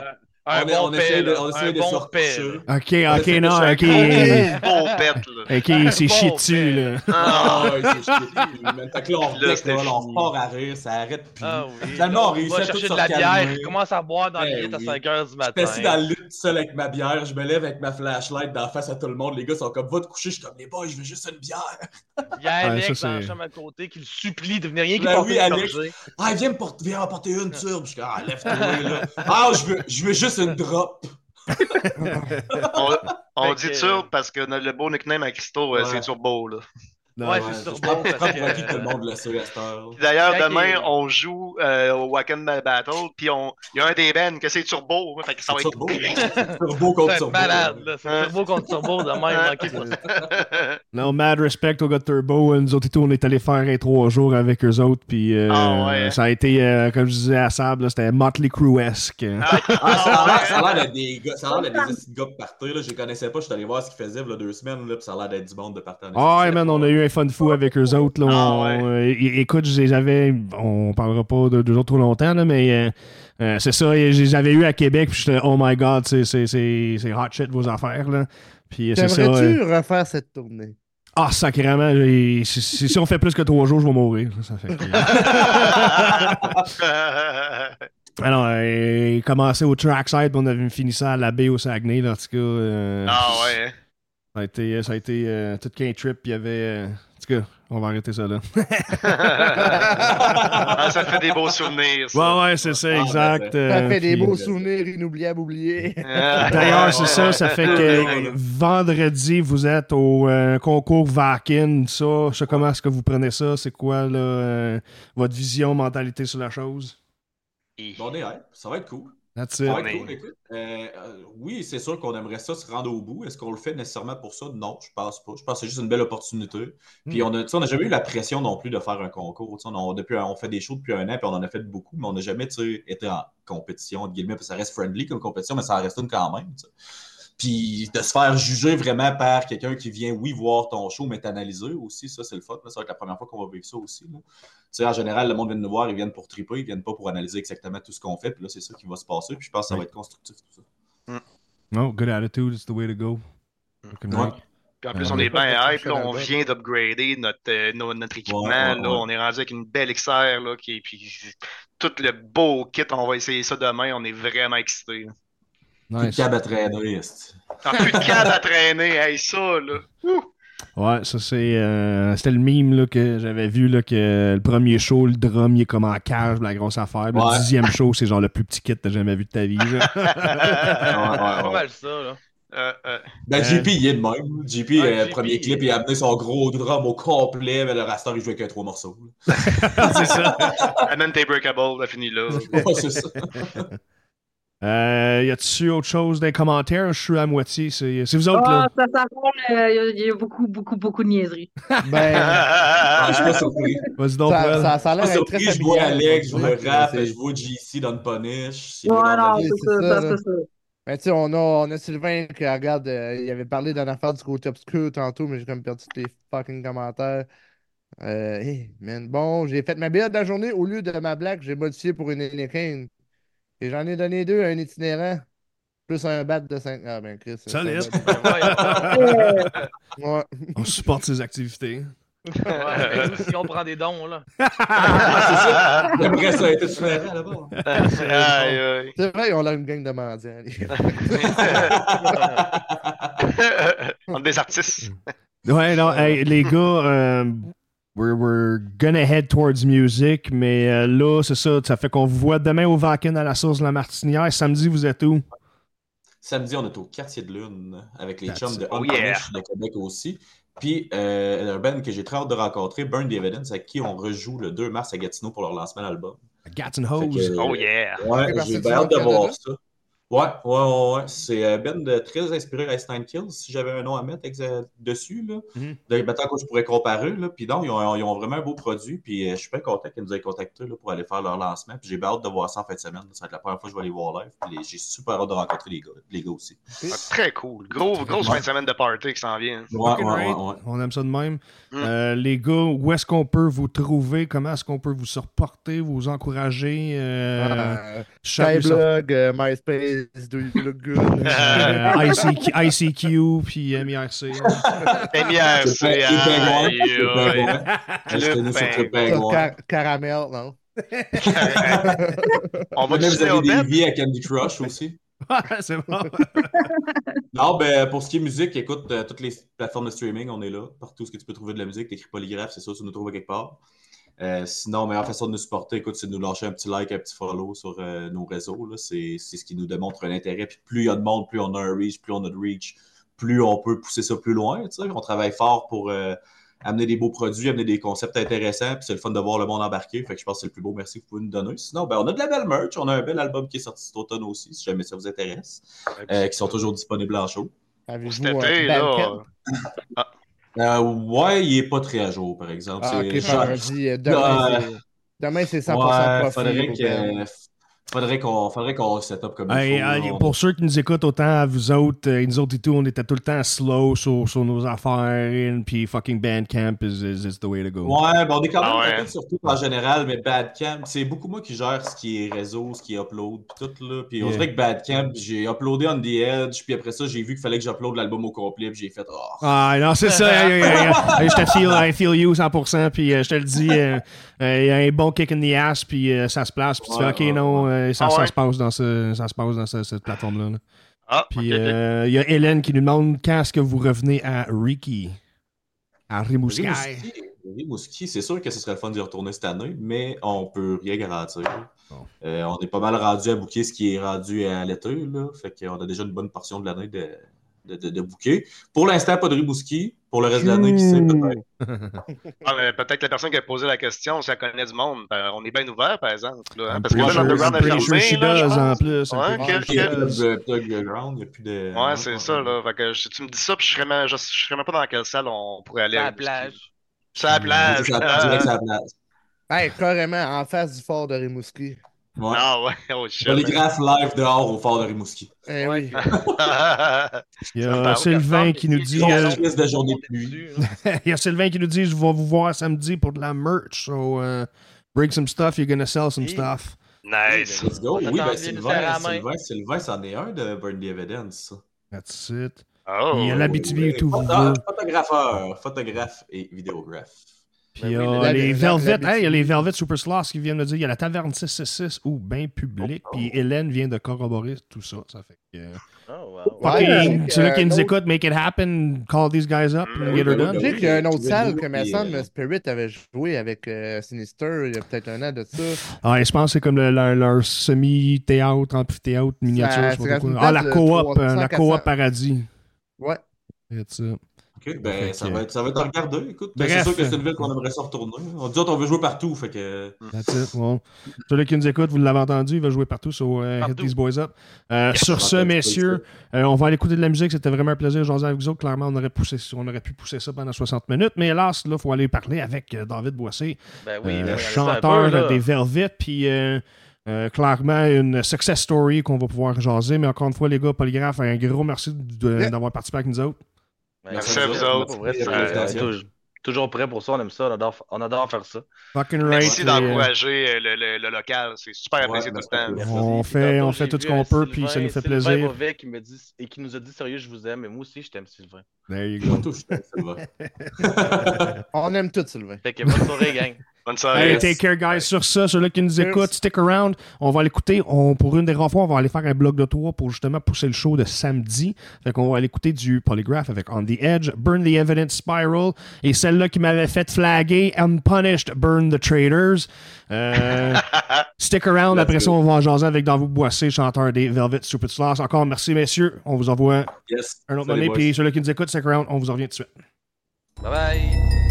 Un On, bon on essaie de, on essaie Un de bon là. Ok, ok, non, ok. un Beau pète, là. Ok, c'est Bon chié dessus, là. Ah, Ah ouais, c'est. Man, Fait que là, on là, on repart à rire, ça arrête plus. Ah oui. Finalement, on réussit à tout se de la bière, il commence à boire dans le Ben lit à oui. 5 h du Je matin. suis assis dans le lit tout seul avec ma bière, je me lève avec ma flashlight dans la face à tout le monde. Les gars sont comme, va te coucher. Je suis comme, les boys, je veux juste une bière. Il y a Alex dans la chambre à côté qui le supplie de venir rien qu'il Ben porte une. Ah, viens me porter, viens en porter une turbe. Je suis comme, ah, lève-toi, là. Ah, je veux, je veux juste une drop. On, dit que- turbo parce que le beau nickname à Christo, euh, Ouais. c'est turbo, là. Non, Ouais, ouais. c'est bon je prends pour acquis que tout le monde le sait à cette heure. Puis D'ailleurs, demain, que- on joue euh, au Wacken Battle, puis on... il y a un des bands que c'est turbo, fait que ça va être... Turbo. Turbo contre C'est turbo. malade, là. Turbo contre turbo de même, manquez pas ça. Non, mad respect au gars de Turbo. Nous autres et tout, on est allé faire un trois jours avec eux autres. Puis euh, Ah ouais. ça a été, euh, comme je disais à Sable, c'était Motley Crue-esque. Ah, ça a l'air- ça a l'air d'être des gars, ça a l'air d'être des petits gars de partir, là. Je les connaissais pas, je suis allé voir ce qu'ils faisaient, là, deux semaines, là, puis ça a l'air d'être du monde de partir. Ah man, on a eu un fun fou avec eux autres. Là, Ah On- ouais. euh, écoute, je les avais. On parlera pas de deux autres trop longtemps, là, mais euh, euh, c'est ça. Je les avais eu à Québec, puis j'étais, oh my god, c'est, c'est, c'est, c'est hot shit vos affaires. Là. Puis euh, c'est ça. euh, T'aimerais-tu refaire cette tournée? Ah, sacrément, si, si- si on fait plus que trois jours, je vais mourir. Ça fait que- Alors, euh, commencé au trackside, on avait fini ça à la baie au Saguenay, là, en tout cas. euh, ah ouais. Ça a été, ça a été euh, tout qu'un trip, il y avait. euh, en tout cas, on va arrêter ça là. ah, ça fait des beaux souvenirs, ça. Ouais, ouais, c'est ça, Ah, exact. ben, euh, Ça fait des puis- beaux souvenirs inoubliables oubliés. D'ailleurs, c'est ça, ça fait que vendredi, vous êtes au euh, concours Vakin. Ça, je sais comment est-ce que vous prenez ça? C'est quoi là, euh, votre vision, mentalité sur la chose? Bon, on est ça va être cool. That's it. cool, écoute. Euh, euh, oui, c'est sûr qu'on aimerait ça se rendre au bout. Est-ce qu'on le fait nécessairement pour ça? Non, je pense pas. Je pense que c'est juste une belle opportunité. Puis on a, sais, on n'a jamais eu la pression non plus de faire un concours. On, a- depuis, on fait des shows depuis un an, puis on en a fait beaucoup, mais on n'a jamais été en compétition, entre guillemets, puis ça reste friendly comme compétition, mais ça en reste une quand même. Puis de se faire juger vraiment par quelqu'un qui vient, oui, voir ton show, mais t'analyser aussi, ça, c'est le fun. là. Ça va être la première fois qu'on va vivre ça aussi. là. Tu sais, en général, le monde vient nous voir, ils viennent pour triper, ils viennent pas pour analyser exactement tout ce qu'on fait. Puis là, c'est ça qui va se passer. Puis je pense que ça va être constructif, tout ça. No, good attitude, it's the way to go. Ouais. right. Puis en plus, Euh, on est bien hype, là, on vient d'upgrader notre, euh, no- notre équipement. Ouais, ouais, là, ouais. On est rendu avec une belle XR, là, qui, puis tout le beau kit, on va essayer ça demain. On est vraiment excités. là. Plus de Nice. câble à traîner, esti. Ah, plus de cadre à traîner, hey, ça, là. Ouh! Ouais, ça c'est. euh, C'était le mime là, que j'avais vu là, que le premier show, le drum, il est comme en cage, la grosse affaire. Le dixième show, c'est genre le plus petit kit que t'as jamais vu de ta vie. Ouais, ouais, C'est pas mal ça, là. Euh, euh, Ben, Euh, JP, il est de même. JP, Ouais, euh, JP, premier clip, il- a amené son gros drum au complet, mais le raster, il jouait qu'un trois morceaux. c'est ça. amène tes breakables, t'as fini là. Ouais, c'est ça. Euh, y a-tu autre chose dans les commentaires? Je suis à moitié. C'est vous autres, Ah, là. ça s'affronte, euh, il y a- il y, a beaucoup, beaucoup, beaucoup de niaiseries. Ben, Ah, je suis pas surpris. Vas-y donc, ça, ça, ça a Je l'air suis d'être pas très surpris, je vois. Alex, je vois Ouais, Rap, c'est- je vois JC dans le Punish. Ouais, vie, c'est ça, ça, ça, là. c'est ça. Ben, tu sais, on a, on a Sylvain qui, regarde, euh, il avait parlé d'une affaire du côté obscur tantôt, mais j'ai comme perdu tous les fucking commentaires. Euh, hey, man. Bon, j'ai fait ma build de la journée. Au lieu de ma blague, j'ai modifié pour une Heineken. Et j'en ai donné deux à un itinérant. Plus un bat de 5. Ah, ben, Chris. c'est un Solide. bat. Ouais. On supporte ses activités. ouais, nous, si on prend des dons, là. J'aimerais ça être différent là-bas. C'est vrai, on a une gang de mendiants. les gars. On est des artistes. Ouais, non, hey, les gars, euh, we're, we're gonna head towards music, mais euh, là, c'est ça, ça fait qu'on vous voit demain au Vakin à la source de la Martinière. Samedi, vous êtes où? Samedi, on est au quartier de lune avec les That's chums de Oh yeah. de Québec aussi. Puis euh, un band que j'ai très hâte de rencontrer, Burn the Evidence, avec qui on rejoue le 2 mars à Gatineau pour leur lancement d'album. Gats and Fait Hose. que, Oh yeah. Ouais, j'ai hâte de voir ça. Ouais, ouais, ouais, ouais. C'est euh, Ben de très inspiré à Ice Nine Kills, si j'avais un nom à mettre dessus. Là. Mhm. De maintenant que je pourrais comparer. Là. Puis non, ils ont, ils ont vraiment un beau produit. Puis euh, je suis bien content qu'ils nous aient contactés là, pour aller faire leur lancement. Puis j'ai bien hâte de voir ça en fin de semaine. Ça va être la première fois que je vais aller voir live. Puis j'ai super hâte de rencontrer les gars, les gars aussi. Ah, Très cool. Gros, grosse fin de semaine de party qui s'en vient. Ouais, ouais, right. ouais, ouais. On aime ça de même. Mm. Euh, les gars, où est-ce qu'on peut vous trouver? Comment est-ce qu'on peut vous supporter, vous encourager? Euh, chaque- Skyblog, euh, MySpace, do you look good? Euh, ICQ, ICQ, puis MIRC. MIRC, Car- caramel, non? On va Vous avez des vies à Candy Crush aussi. Ouais, c'est bon. Non, ben, pour ce qui est musique, écoute, euh, toutes les plateformes de streaming, on est là. Partout ce que tu peux trouver de la musique, t'écris polygraphe, c'est ça, tu nous trouves quelque part. Euh, sinon, meilleure façon de nous supporter, écoute, c'est de nous lâcher un petit like, un petit follow sur euh, nos réseaux. C'est c'est ce qui nous démontre un intérêt. Puis plus il y a de monde, plus on a un reach, plus on a de reach, plus on peut pousser ça plus loin. On travaille fort pour euh, amener des beaux produits, amener des concepts intéressants. Puis c'est le fun de voir le monde embarquer. Fait que je pense que c'est le plus beau merci que vous pouvez nous donner. Sinon, ben, on a de la belle merch. On a un bel album qui est sorti cet automne aussi, si jamais ça vous intéresse. euh, qui sont toujours disponibles en show. Avez-vous Euh, ouais, il est pas très à jour, par exemple. Ah, ok, genre- dit, euh, demain, c'est- demain, c'est 100% Ouais, faudrait que-. Faudrait qu'on faudrait qu'on set up comme il Hey, faut. hey, là. On- pour ceux qui nous écoutent, autant vous autres, euh, et nous autres et tout, on était tout le temps slow sur, sur nos affaires, puis fucking Bandcamp is, is, is the way to go. Ouais, ben on est quand même Ah ouais. surtout en général, mais Badcamp, c'est beaucoup moi qui gère ce qui est réseau, ce qui est upload, puis tout là. Puis on dirait que Badcamp, j'ai uploadé On The Edge, puis après ça, j'ai vu qu'il fallait que j'uploade l'album au complet, puis j'ai fait oh. Ah non, c'est ça. hey, je te feel, I feel you 100%, puis euh, je te le dis, euh, euh, il y a un bon kick in the ass, puis ça se place, puis tu Ouais, fais, OK, ouais, non, euh, ça, Ah ça se passe dans, ce, ça se passe dans ce- cette plateforme-là. là. Ah, Puis ok. euh, il y a Hélène qui nous demande quand est-ce que vous revenez à Ricky, à Rimouski. Rimouski, Rimouski, c'est sûr que ce serait le fun d'y retourner cette année, mais on peut rien garantir. Bon. Euh, on est pas mal rendu à booker ce qui est rendu à l'été, là. Fait qu'on a déjà une bonne portion de l'année de, de, de, de booker. Pour l'instant, pas de Rimouski. Pour le reste de l'année, qui sait peut-être. Ah, mais peut-être la personne qui a posé la question, si elle connaît du monde, ben, on est bien ouvert, par exemple. Là, hein, parce que là, l'Underground a fermé. là, en plus. Ouais, Il y a plus de Plug Ground, il n'y a plus de. Ouais, c'est ça, là. Fait que je- tu me dis ça, puis je serais je serais même pas dans quelle salle on pourrait aller. À la plage. C'est à la plage. Ça, Ah, sur la place. Hey, carrément, en face du fort de Rimouski. Ouais. Ah ouais, oh shit. Polygraphe live dehors au fort de Rimouski. Eh oui. Il y a. Sylvain qui nous dit. Euh, de journée de pluie. Il y a Sylvain qui nous dit Je vais vous voir samedi pour de la merch. So, uh, bring some stuff, you're gonna sell some Oui. stuff. nice. Let's go. Oui, ben Sylvain. Sylvain, Sylvain, c'en est un de Burn the Evidence. ça. That's it. Oh. Il y a Oui, et tout. Photographeur, photographe et vidéographe. Puis Ben il y oui, a la- les Velvet, il y a les Velvet Super Sloths qui viennent de dire il y a la taverne 666 ou bien public. Puis Hélène vient de corroborer tout ça. Ça fait que. euh, Oh, wow. Ouais, que, qui nous euh, écoutent, make it happen, call these guys up and Mm. get her done. Tu sais oui, qu'il y a une autre salle que semble, euh, Spirit avait joué avec euh, Sinister il y a peut-être un an de ça. Ah, je pense que c'est comme le- leur, leur semi-théâtre, amphithéâtre, miniature. Ça- Ah, la coop, 300, euh, la 400. coop paradis. Ouais. C'est ça. Ok, ben, ça, va être, ça va être à regarder. Écoute, Bref. c'est sûr que c'est une ville qu'on aimerait ça retourner. On dit on veut jouer partout, fait que. That's it. Bon. Ceux-là qui nous écoutent, vous l'avez entendu, il va jouer partout sur euh, Hit. These Boys Up. Euh, sur ce, messieurs, euh, on va aller écouter de la musique. C'était vraiment un plaisir de jaser avec vous autres. Clairement, on aurait, poussé, on aurait pu pousser ça pendant 60 minutes. Mais hélas, là, il faut aller parler avec euh, David Boissé, Ben oui, euh, ben, chanteur peu, des Velvet. Puis euh, euh, clairement, une success story qu'on va pouvoir jaser. Mais encore une fois, les gars, Polygraphe, un gros merci d'avoir participé avec nous autres. Ben, Merci à vous autres. vrai, euh, toujours- Toujours prêt pour ça, on aime ça, on adore, on adore faire ça. Fucking right. Merci et, euh, d'encourager euh, le, le, le local. C'est super Ouais, apprécié tout le temps. merci. On fait- on fait tout ce qu'on peut, puis ça nous fait Sylvain plaisir. Beauvais qui, me dit, et qui nous a dit sérieux, je vous aime, mais moi aussi, je t'aime, Sylvain. There you go. On aime tout, Sylvain. Fait que bonne soirée, gang. Bonne soirée. Hey, take care, guys. Sur ça, ceux-là qui nous Cheers. écoutent, stick around. On va l'écouter. On, pour une des rares fois, on va aller faire un blog de tour pour justement pousser le show de samedi. Fait qu'on va aller écouter du Polygraph avec On the Edge, Burn the Evidence Spiral et celle-là qui m'avait fait flaguer, Unpunished, Burn the Traitors. Euh, stick around. Let's Après ça, on va en jaser avec Dans vous Boissé, chanteur des Velvet Stupid Sloths. Encore merci, messieurs. On vous envoie Yes. un autre monnaie. Puis ceux-là qui nous écoutent, stick around. On vous en revient tout de suite. Bye bye.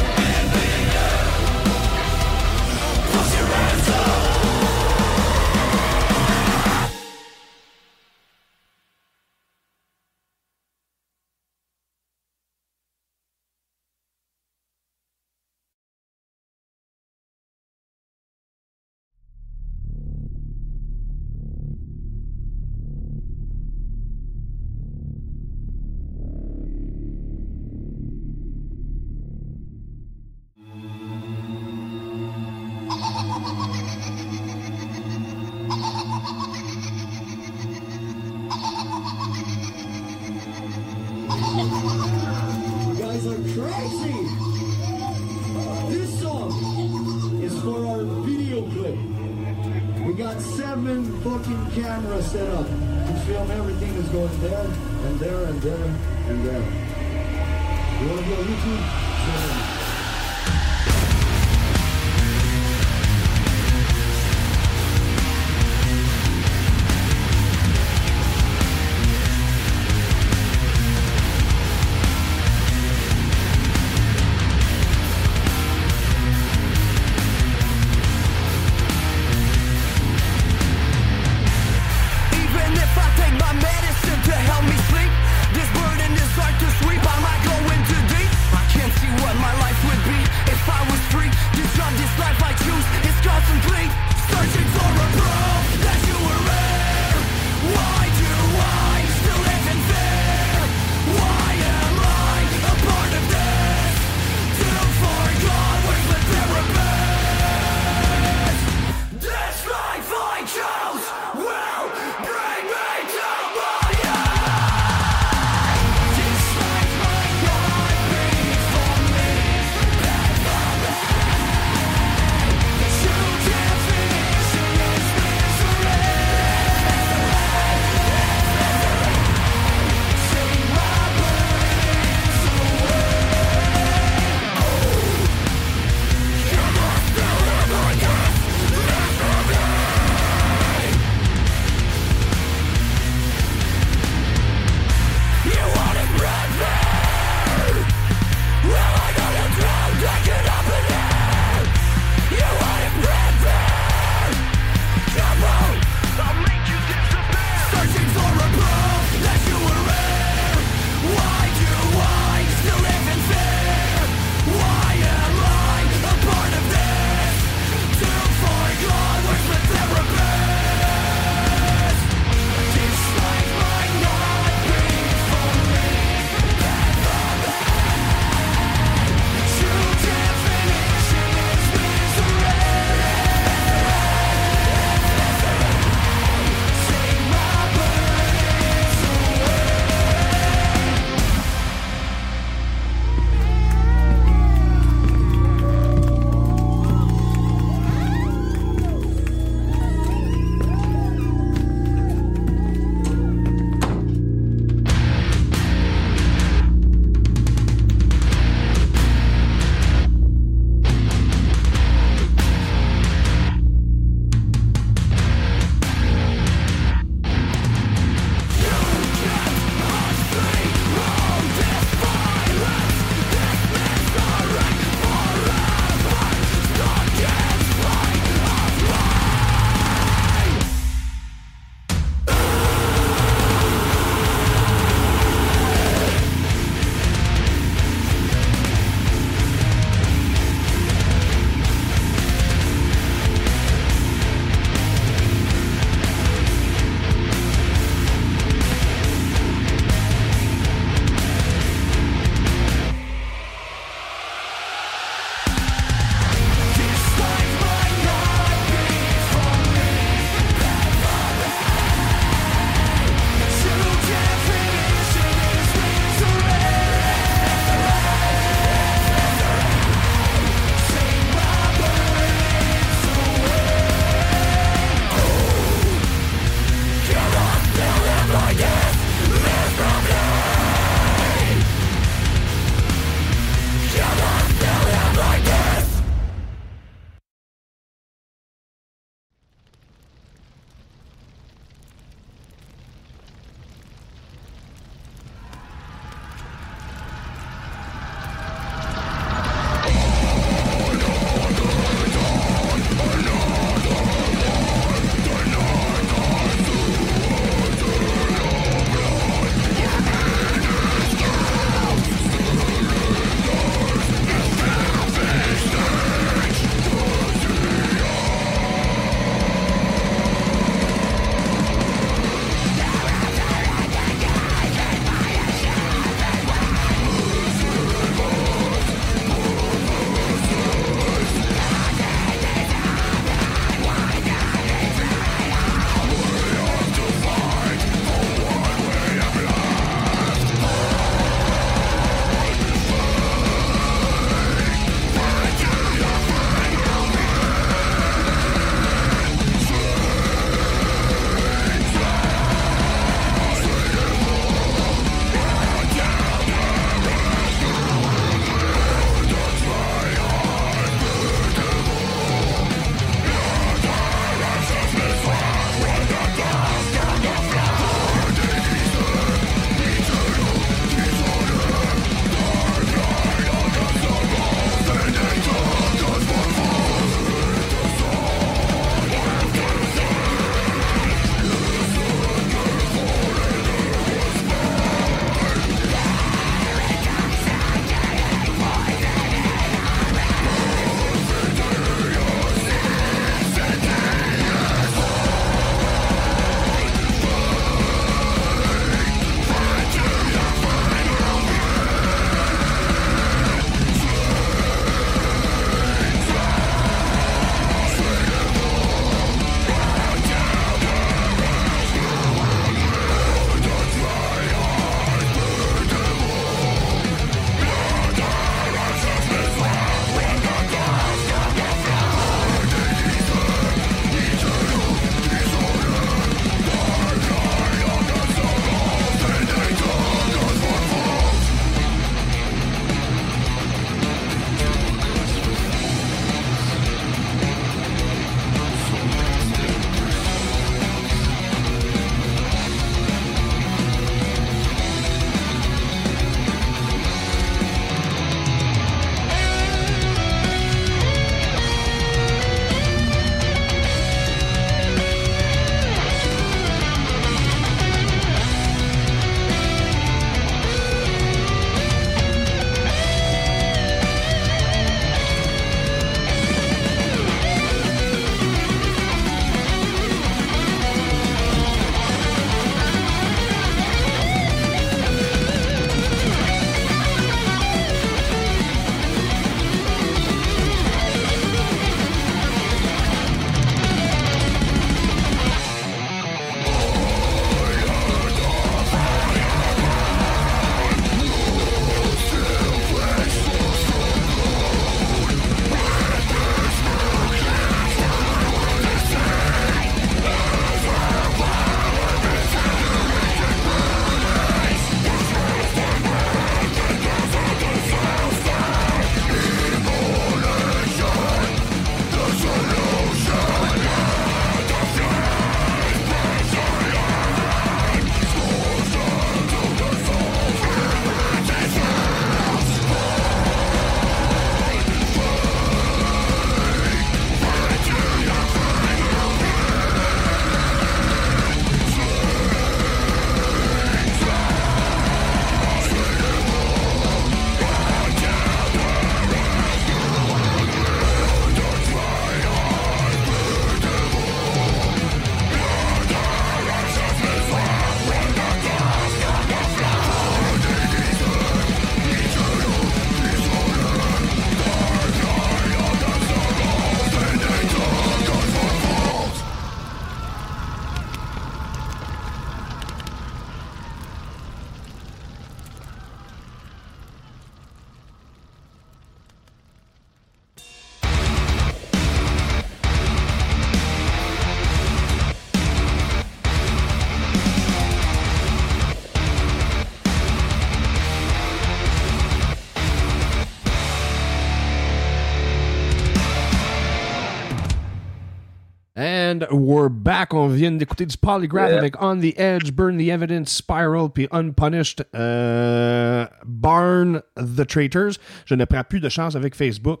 And we're back. On vient d'écouter du Polygraph Yeah. avec On the Edge, Burn the Evidence, Spiral, puis Unpunished, euh, Barn the Traitors. Je ne prends plus de chance avec Facebook.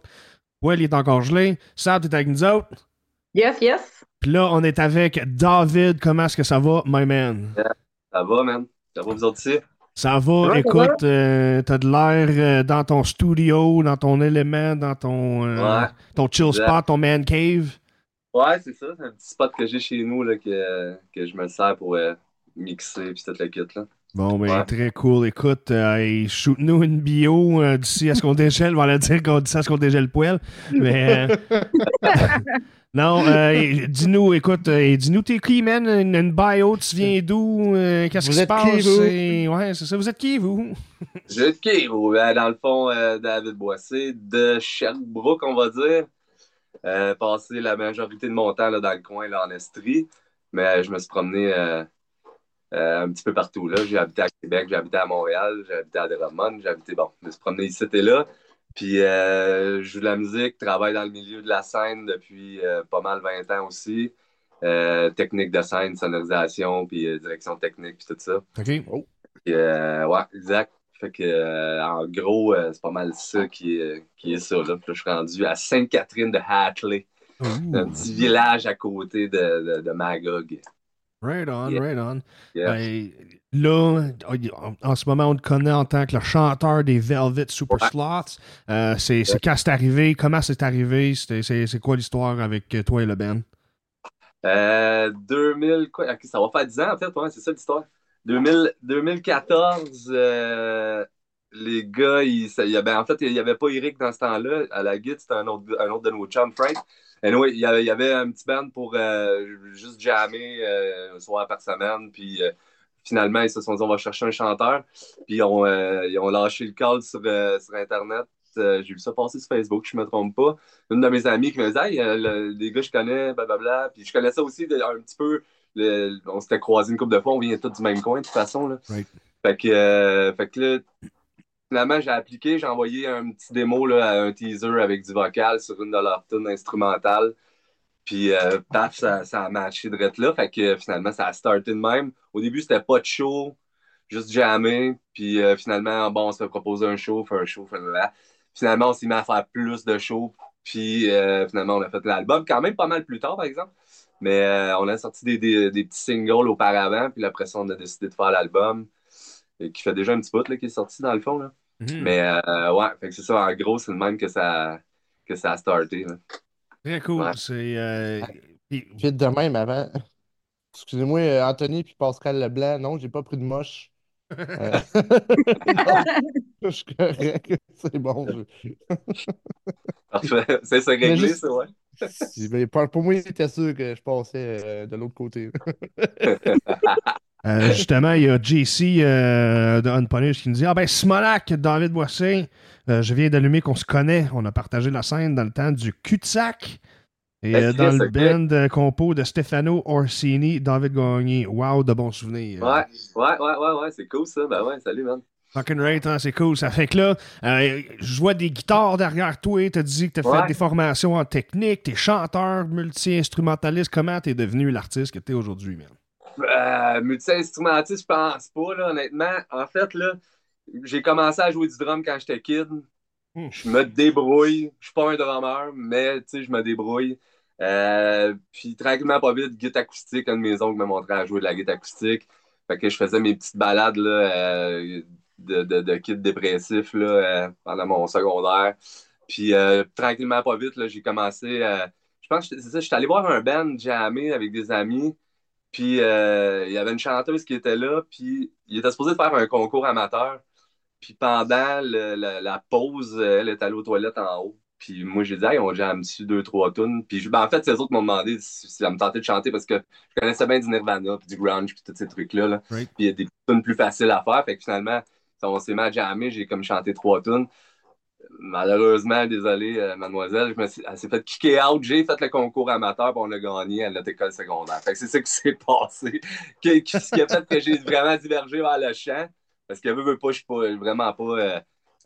Well, il est encore gelé. Sab, t'es avec nous autres? Yes, yes. Puis là, on est avec David. Comment est-ce que ça va, my man? Ça va, man? Ça va vous autres ici? Ça va, Ouais, écoute, euh, t'as de l'air euh, dans ton studio, dans ton élément, dans ton, euh, Ouais. ton chill spot, ton man cave. Ouais, c'est ça. C'est un petit spot que j'ai chez nous là, que, que je me sers pour euh, mixer puis tout le kit. Là. Bon, ben, Ouais. très cool. Écoute, euh, shoot-nous une bio euh, d'ici à ce qu'on dégèle. On va dire qu'on d'ici à ce qu'on dégèle le poêle. Mais. euh, non, euh, dis-nous, écoute, euh, dis-nous t'es qui, man? Une, une bio, tu viens d'où? Euh, Qu'est-ce qui se êtes passe? qui, vous? Et- Ouais, c'est ça. Vous êtes qui, vous? Je être qui, vous? Ben, dans le fond, euh, David Boissé, de Sherbrooke, on va dire. Euh, passé la majorité de mon temps là, dans le coin, là, en Estrie. Mais je me suis promené euh, euh, un petit peu partout. Là. J'ai habité à Québec, j'ai habité à Montréal, j'ai habité à Drummond, j'ai habité, bon, je me suis promené ici et là. Puis euh, je joue de la musique, travaille dans le milieu de la scène depuis euh, pas mal 20 ans aussi. Euh, technique de scène, sonorisation, puis euh, direction technique, puis tout ça. OK. Puis, euh, ouais, exact. Fait que, euh, en gros, euh, c'est pas mal ça qui est, qui est ça. Là. Puis là, je suis rendu à Sainte-Catherine de Hatley, un petit village à côté de, de, de Magog. Right on, Yeah. right on. Yeah. Ben, là, en, en ce moment, on te connaît en tant que le chanteur des Velvet Super Ouais. Euh, c'est quand c'est arrivé? Comment c'est arrivé? C'est quoi l'histoire avec euh, toi et le band? Euh, 2000, quoi, ça va faire 10 ans en fait, ouais, c'est ça l'histoire. 2000 2014, euh, les gars, il avait, en fait, il n'y avait pas Eric dans ce temps-là. À la guide, c'était un autre, un autre de nos chums, Frank. Anyway, il y avait, il y avait un petit band pour euh, juste jammer euh, un soir par semaine. Puis euh, finalement, ils se sont dit, on va chercher un chanteur. Puis ils ont, lâché le call sur, Internet. J'ai vu ça passer sur Facebook, je me trompe pas. Une de mes amies qui me disait, hey, le- des gars je connais, blablabla. Puis je connaissais aussi un petit peu. Le- on s'était croisés une couple de fois, on vient tous du même coin de toute façon. Là. Right. Fait que, euh, fait que là, finalement, j'ai appliqué, j'ai envoyé un petit démo, là, un teaser avec du vocal sur une de leurs tunes instrumentales. Puis, euh, paf, ça, ça a matché de là. Fait que finalement, ça a starté de même. Au début, c'était pas de show, juste jammer. Puis euh, finalement, bon, on se fait proposer un show, fait un show, fait là. Finalement, on s'est mis à faire plus de shows. Puis euh, finalement, on a fait l'album, quand même pas mal plus tard, par exemple. Mais euh, on a sorti des, des- des petits singles auparavant. Puis après ça, on a décidé de faire l'album. Et qui fait déjà un petit bout là, qui est sorti dans le fond. Là. Mhm. Mais euh, ouais, fait que c'est ça, en gros, c'est le même que ça, que ça a starté. là. Très cool. Ouais. C'est. euh, puis- Vite de même avant. Excusez-moi, euh, Anthony puis Pascal Leblanc. Non, j'ai pas pris de moche. Je suis correct. C'est bon. je- Parfait. C'est ça réglé, juste- ça, ouais. Mais pour pour moi, il était sûr que je passais euh, de l'autre côté. Euh, justement, il y a JC euh, de Unpunished qui nous dit Ah ben, Simonac, David Boissé, euh, je viens d'allumer qu'on se connaît. On a partagé la scène dans le temps du cul-de-sac. Et Ben, euh, dans le band euh, compo de Stefano Orsini, David Gagné. Wow, de bons souvenirs. Ouais, ouais, ouais, ouais, ouais, c'est cool ça. Ben ouais, salut, man. Fucking right, hein, c'est cool. Ça fait que là, euh, je vois des guitares derrière toi. T'as dit que t'as fait Ouais. des formations en technique. T'es chanteur, multi-instrumentaliste. Comment t'es devenu l'artiste que t'es aujourd'hui, man? Euh, multi-instrumentiste, je pense pas, là, honnêtement. En fait, là, j'ai commencé à jouer du drum quand j'étais kid. Hmm. Je me débrouille. Je suis pas un drummer, mais tu sais, je me débrouille. Euh, puis tranquillement, pas vite, guitare acoustique. Un de mes oncles m'a montré à jouer de la guitare acoustique. Fait que je faisais mes petites balades là, euh, de, de, de kid dépressif là, euh, pendant mon secondaire. Puis euh, tranquillement, pas vite, j'ai commencé. euh, je pense que c'est ça, j'étais allé voir un band jammer avec des amis. Puis il y avait une chanteuse qui était là, puis il était supposé faire un concours amateur. Puis pendant le- la pause, elle est allée aux toilettes en haut. Puis moi, j'ai dit, hey, on jam dessus deux, trois tunes. Puis je- ben, en fait, c'est eux autres qui m'ont demandé si, si ça me tentait de chanter parce que je connaissais bien du Nirvana, puis du grunge, puis tous ces trucs-là. Là. Right. Puis il y a des tunes plus faciles à faire. Fait que finalement, on s'est mis à j'ai comme chanté trois tunes. Malheureusement, désolé, euh, mademoiselle, je me suis, elle s'est fait kicker out. J'ai fait le concours amateur, puis on a gagné à notre école secondaire. Fait que c'est ça qui s'est passé. Ce qui a fait que j'ai vraiment divergé vers le chant. Parce que, veux, veux pas, je suis pas, vraiment pas. euh,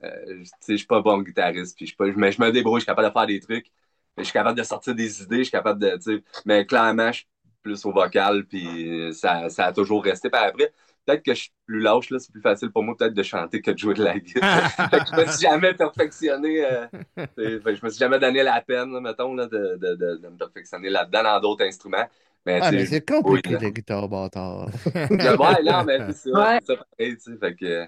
euh, je suis pas bon guitariste, puis je, me débrouille, je suis capable de faire des trucs. je suis capable de sortir des idées, je suis capable de, mais clairement, je suis plus au vocal, puis ça a toujours resté par après. Peut-être que je suis plus lâche, là, c'est plus facile pour moi peut-être de chanter que de jouer de la guitare. Fait que je me suis jamais perfectionné, euh, fait que je me suis jamais donné la peine, là, mettons, là, de, de, de, de me perfectionner là-dedans dans d'autres instruments. Mais, Ah, mais c'est compliqué, oui, la guitare, bâtard. ouais, non, mais c'est ça, Ouais. c'est ça pareil, tu sais, fait que,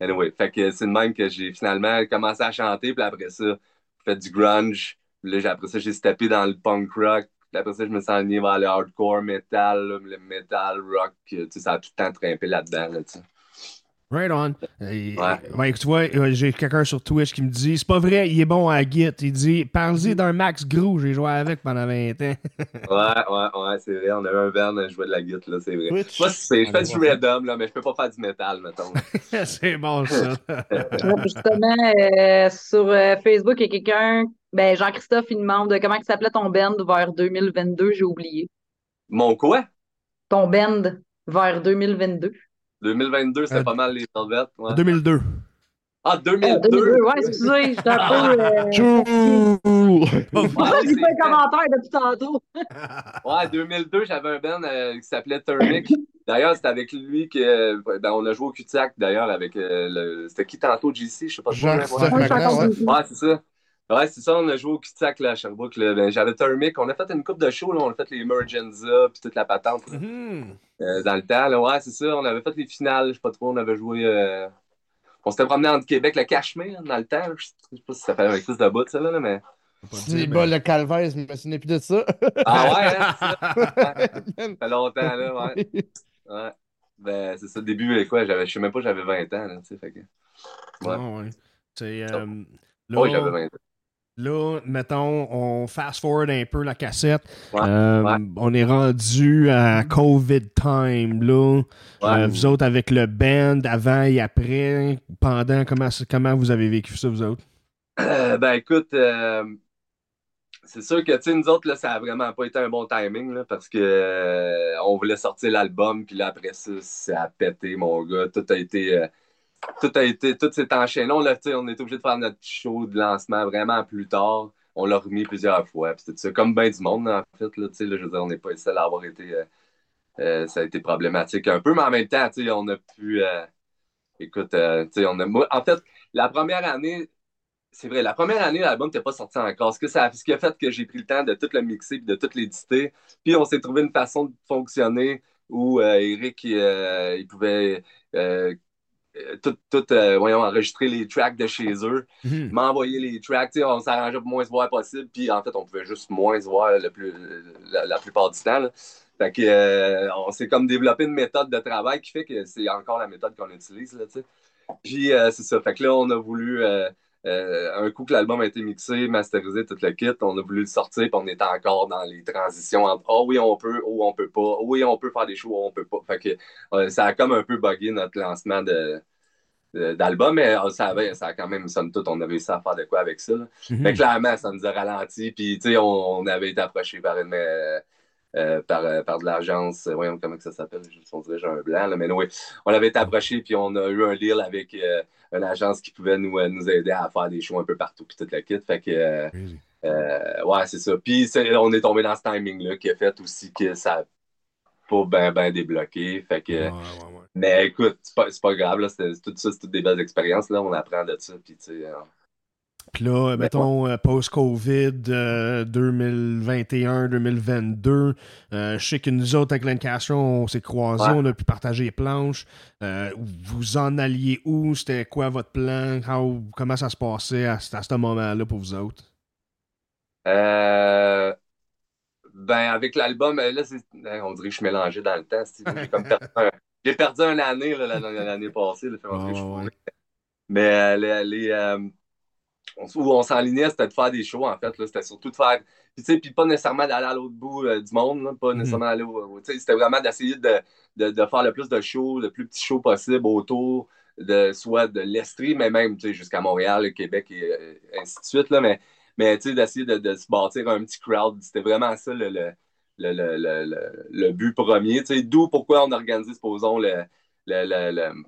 anyway, fait que c'est de même que j'ai finalement commencé à chanter, puis après ça, j'ai fait du grunge, puis là, j'ai- après ça, j'ai steppé dans le punk rock, après ça, je me suis aligné vers le hardcore metal, là, le metal rock, tu sais, ça a tout le temps trimpé là-dedans, là. Right on. Et- Ouais. ouais, tu vois, euh, j'ai quelqu'un sur Twitch qui me dit c'est pas vrai, il est bon à Git. Il dit parlez d'un Max Grou, j'ai joué avec pendant 20 ans. Ouais, ouais, ouais, c'est vrai, on avait un band, je jouais de la guitare, là, c'est vrai. Twitch. Moi, c'est- je fais du rhythm, là, mais je peux pas faire du metal, mettons. c'est bon ça. Justement, euh, sur euh, Facebook, il y a quelqu'un, ben Jean-Christophe, il demande comment il s'appelait ton band vers 2022, j'ai oublié. Mon quoi? Ton band vers 2022. 2022, c'était Euh, pas mal les Velvet. Ouais. 2002. Ah, Euh, 2002! 2002, ouais, excusez, j'étais un peu. Euh... Ouais, J'ai fait un commentaire depuis tantôt. Ouais, 2002, j'avais un band euh, qui s'appelait Thermic. D'ailleurs, c'était avec lui que ben, on a joué au cul-de-sac, d'ailleurs, avec euh, le. C'était qui tantôt, JC? Je sais pas. Jean-Christophe. Ouais, c'est ça. Ouais, c'est ça, on a joué au cul-de-sac là, à Sherbrooke. là. Ben, j'avais Thermic. On a fait une coupe de shows, là. on a fait les Emergenza, puis toute la patente là, Mhm. euh, dans le temps. Là. Ouais, c'est ça. On avait fait les finales, je sais pas trop, on avait joué. euh, On s'était promené entre Québec, le Cachemire, dans le temps. Je sais pas si ça fait avec plus de bout, ça, là, mais. C'est bas le calvaire, je me souviens plus de ça. Ah ouais, hein, c'est ça. Fait longtemps, là, ouais. Ouais. Ben, c'est ça, début, euh, quoi, j'avais, je sais même pas, j'avais 20 ans, là, tu sais, fait que. Ouais. Ah ouais. C'est, euh, Oui, j'avais là, 20 ans. Là, mettons, on fast forward un peu la cassette. Ouais, Euh, ouais. On est rendu à COVID time, là. Ouais. Euh, vous autres avec le band, avant et après, pendant, comment, comment vous avez vécu ça, vous autres? Euh, ben, écoute, c'est sûr que, tu sais, nous autres, là, ça a vraiment pas été un bon timing, là, parce que on voulait sortir l'album, puis là, après ça, ça a pété, mon gars. Tout a été. Tout a été. Tout s'est enchaîné. On, sais, on était obligé de faire notre show de lancement vraiment plus tard. On l'a remis plusieurs fois. Puis ça, comme bien du monde, en fait. Là, je veux dire, on n'est pas les seuls à avoir été. euh, euh, ça a été problématique un peu, mais en même temps, on a pu. euh, écoute, euh, on a. en fait, la première année, c'est vrai, la première année, l'album n'était pas sorti encore. Ce, que ça, ce qui a fait que j'ai pris le temps de tout le mixer et de tout l'éditer. Puis on s'est trouvé une façon de fonctionner où Eric, il, pouvait tout, tout euh, voyons, enregistrer les tracks de chez eux, Mhm. m'envoyer les tracks. On s'arrangeait pour moins se voir possible. Puis en fait, on pouvait juste moins se voir le plus, la, la plupart du temps. là. Fait que, euh, on s'est comme développé une méthode de travail qui fait que c'est encore la méthode qu'on utilise. Là. Puis euh, c'est ça. Fait que là, on a voulu, euh, euh, un coup que l'album a été mixé, masterisé, tout le kit, on a voulu le sortir, puis on était encore dans les transitions entre Ah oui, on peut, ou on peut pas, oui, on peut faire des shows, on peut pas. Fait que euh, ça a comme un peu bugué notre lancement de. d'album, mais euh, ça, avait, ça a quand même, somme toute, on a réussi à faire de quoi avec ça. là. Mhm. Mais clairement, ça nous a ralenti. Puis, tu sais, on, on avait été approché par une. Euh, par, euh, par de l'agence, euh, voyons comment que ça s'appelle, je on dirait j'ai un blanc, là, mais oui, on avait été approché, puis on a eu un deal avec euh, une agence qui pouvait nous, nous aider à faire des shows un peu partout, puis toute la kit. Fait que, ouais, c'est ça. Puis on est tombé dans ce timing-là qui a fait aussi que ça pas bien ben débloqué. Fait que, Ouais, ouais, ouais. mais écoute, c'est pas, c'est pas grave, là, c'est, tout ça, c'est toutes des belles expériences, là, on apprend de ça, puis tu sais, euh, Puis là, mettons, euh, post-COVID, euh, 2021-2022, euh, je sais que nous autres, avec Lancaster, on s'est croisés, Ouais. on a pu partager les planches. Euh, vous en alliez où? C'était quoi votre plan? How- comment ça se passait à, ce- à ce moment-là pour vous autres? Euh, ben, avec l'album, là, on dirait que je suis mélangé dans le temps. J'ai perdu un, perdu une année l'année passée. là, fait ouais, ouais. Mais les, les, on, où on s'enlignait, c'était de faire des shows, en fait. C'était surtout de faire. Puis, tu sais, puis pas nécessairement d'aller à l'autre bout euh, du monde, là, pas Mhm. nécessairement aller au. au- tu sais, c'était vraiment d'essayer de, de, de faire le plus de shows, le plus petit show possible autour de soit de l'Estrie, mais même jusqu'à Montréal, le Québec et euh, ainsi de suite. Là, mais mais tu sais, d'essayer de, de se bâtir un petit crowd. C'était vraiment ça le, le, le, le, le, le- le but premier. Tu sais, D'où pourquoi on a organisé, supposons, le, le, le, le-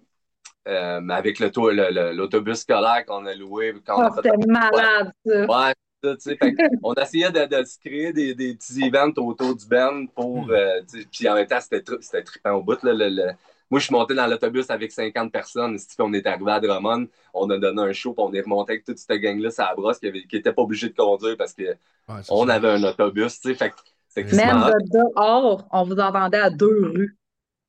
euh, avec le tour- le- le- l'autobus scolaire qu'on a loué quand on a fait c'était malade, ça. Ouais, ça, tu sais. Fait on essayait de, de se créer des, des petits events autour du band pour. euh, tu sais, puis en même temps, c'était tri- c'était trippant au bout. Là, le- le- Moi, je suis monté dans l'autobus avec 50 personnes. si, puis on est arrivé à Drummond, on a donné un show, puis on est remonté avec toute cette gang-là, ça brosse, qui n'était pas obligé de conduire parce qu'on Ouais, c'est ça. avait un autobus, tu sais. Fait que c'est Même quasiment- Même de dehors, on vous entendait à deux rues.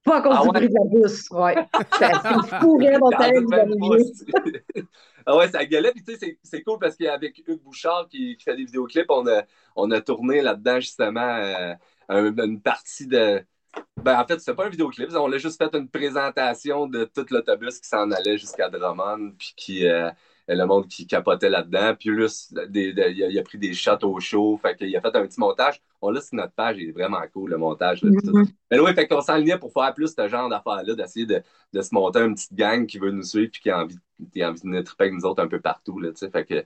Pas à cause Ah du ouais? bruit de la bus. Ouais. C'est fou, raide, on J'en savait doute vous même alliez. pas, c'est- ah ouais, ça gueulait. Puis tu sais, c'est- c'est cool parce qu'avec Hugues Bouchard qui, qui fait des vidéoclips, on a, on a tourné là-dedans justement euh, un- une partie de. Ben, en fait, c'était pas un vidéoclip, on a juste fait une présentation de tout l'autobus qui s'en allait jusqu'à Drummond, puis qui. euh, le monde qui capotait là-dedans. Puis plus, des- des- il, a, il a pris des shots au show. Fait qu'il a fait un petit montage. On l'a sur notre page, il est vraiment cool, le montage. là. Mhm. Mais oui, fait qu'on s'enlignait pour faire plus ce genre d'affaires-là, d'essayer de, de se monter une petite gang qui veut nous suivre puis qui a envie, qui a envie de venir triper avec nous autres un peu partout. Là, fait que,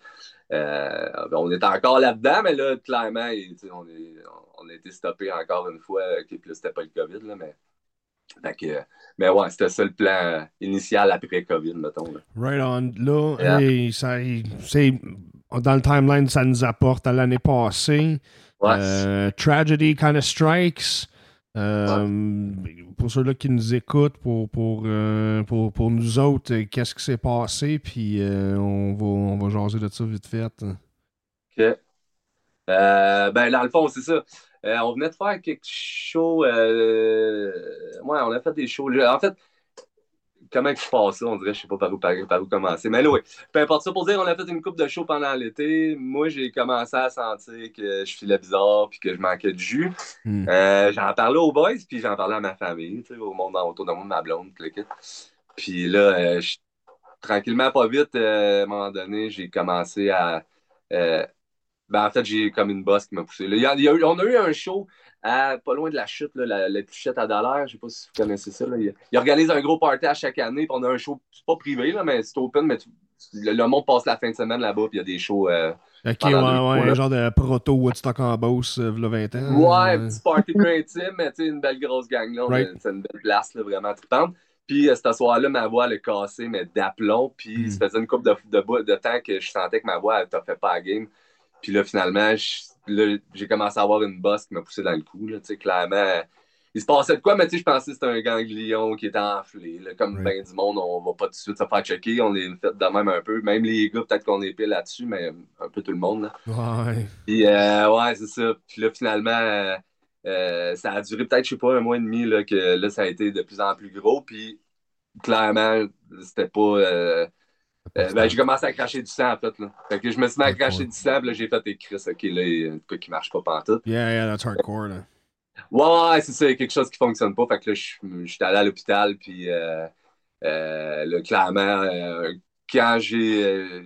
euh, on est encore là-dedans, mais là, clairement, on, est, on a été stoppé encore une fois. Puis là, c'était pas le COVID, là, mais. Fait que, mais ouais, c'était ça le plan initial après COVID, mettons. Là. Right on. Là, Yeah. hey, ça, c'est, dans le timeline, ça nous apporte à l'année passée. Ouais. Euh, Tragedy kind of strikes. Euh, Pour ceux-là qui nous écoutent, pour, pour, euh, pour, pour nous autres, qu'est-ce qui s'est passé? Puis on, va, on va jaser de ça vite fait. OK. Ben, dans le fond, c'est ça. Euh, on venait de faire quelque chose. Euh... Ouais, on a fait des shows. En fait, comment il se passe ça? On dirait, je sais pas par où, par, par où commencer. Mais là, oui. Peu importe ça pour dire, on a fait une coupe de shows pendant l'été. Moi, j'ai commencé à sentir que je filais bizarre puis que je manquais de jus. Hmm. Euh, j'en parlais aux boys, puis j'en parlais à ma famille, au monde autour de moi, ma blonde, tout le kit. Puis là, je- tranquillement, pas vite, à un moment donné, j'ai commencé à. euh, ben, en fait, j'ai comme une bosse qui m'a poussé. Là, il y a- il y a eu- on a eu un show à, pas loin de la chute, là, la, la Pluchette à Dallaire. Je sais pas si vous connaissez ça. Là. Il, il organise un gros party à chaque année. Puis on a un show, c'est pas privé, là, mais c'est open. Mais tu- le, le monde passe la fin de semaine là-bas. Puis il y a des shows. euh, Ok, ouais, ouais, un genre de proto Woodstock en Beauce, euh, v'là 20 ans. Ouais, Euh, petit party intime, mais tu sais, une belle grosse gang là. Right. C'est une belle place, là, vraiment trippante. Puis, euh, ce soir-là, ma voix, elle a cassé, mais d'aplomb. Puis, Mm. ça faisait une couple de, de, de temps que je sentais que ma voix, elle fait pas la game. Puis là, finalement, j'ai commencé à avoir une bosse qui m'a poussé dans le cou, là. Tu sais, clairement, il se passait de quoi, mais tu sais, je pensais que c'était un ganglion qui était enflé. là. Comme Right. ben du monde, on va pas tout de suite se faire checker. On est fait de même un peu. Même les gars, peut-être qu'on est pile là-dessus, mais un peu tout le monde, là. Ouais. Puis, euh, ouais, c'est ça. Puis là, finalement, euh, euh, ça a duré peut-être, je sais pas, un mois et demi, là, que là, ça a été de plus en plus gros. Puis, clairement, c'était pas. euh, euh, ben, j'ai commencé à cracher du sang, en fait. Là. Fait que je me suis mis à cracher du sang, là, j'ai fait des crises. OK, là, il y a un truc qui marche pas pantoute. Yeah, yeah, that's hardcore, là. Ouais, c'est ça, il y a quelque chose qui fonctionne pas. Fait que là, je suis allé à l'hôpital, puis euh, euh, là, clairement, euh, quand j'ai euh,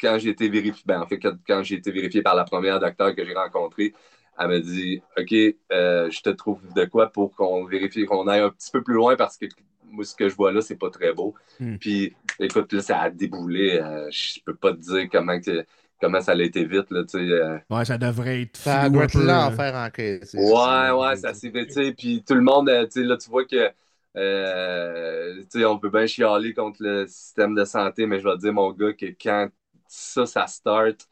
quand j'ai été vérifié, ben, en fait, quand, quand j'ai été vérifié par la première docteur que j'ai rencontrée, elle m'a dit OK, je te trouve de quoi pour qu'on vérifie, qu'on aille un petit peu plus loin parce que moi, ce que je vois là, c'est pas très beau. Hmm. Puis, écoute, là, ça a déboulé. euh, je peux pas te dire comment, que, comment ça a été vite, là, tu sais. euh, Ouais, ça devrait être Ça doit être peu, euh, l'enfer en caisse. Ouais, ouais, ça s'est fait, tu sais, puis tout le monde, euh, tu sais, là, tu vois que, euh, tu sais, on peut bien chialer contre le système de santé, mais je vais te dire, mon gars, que quand ça, ça start,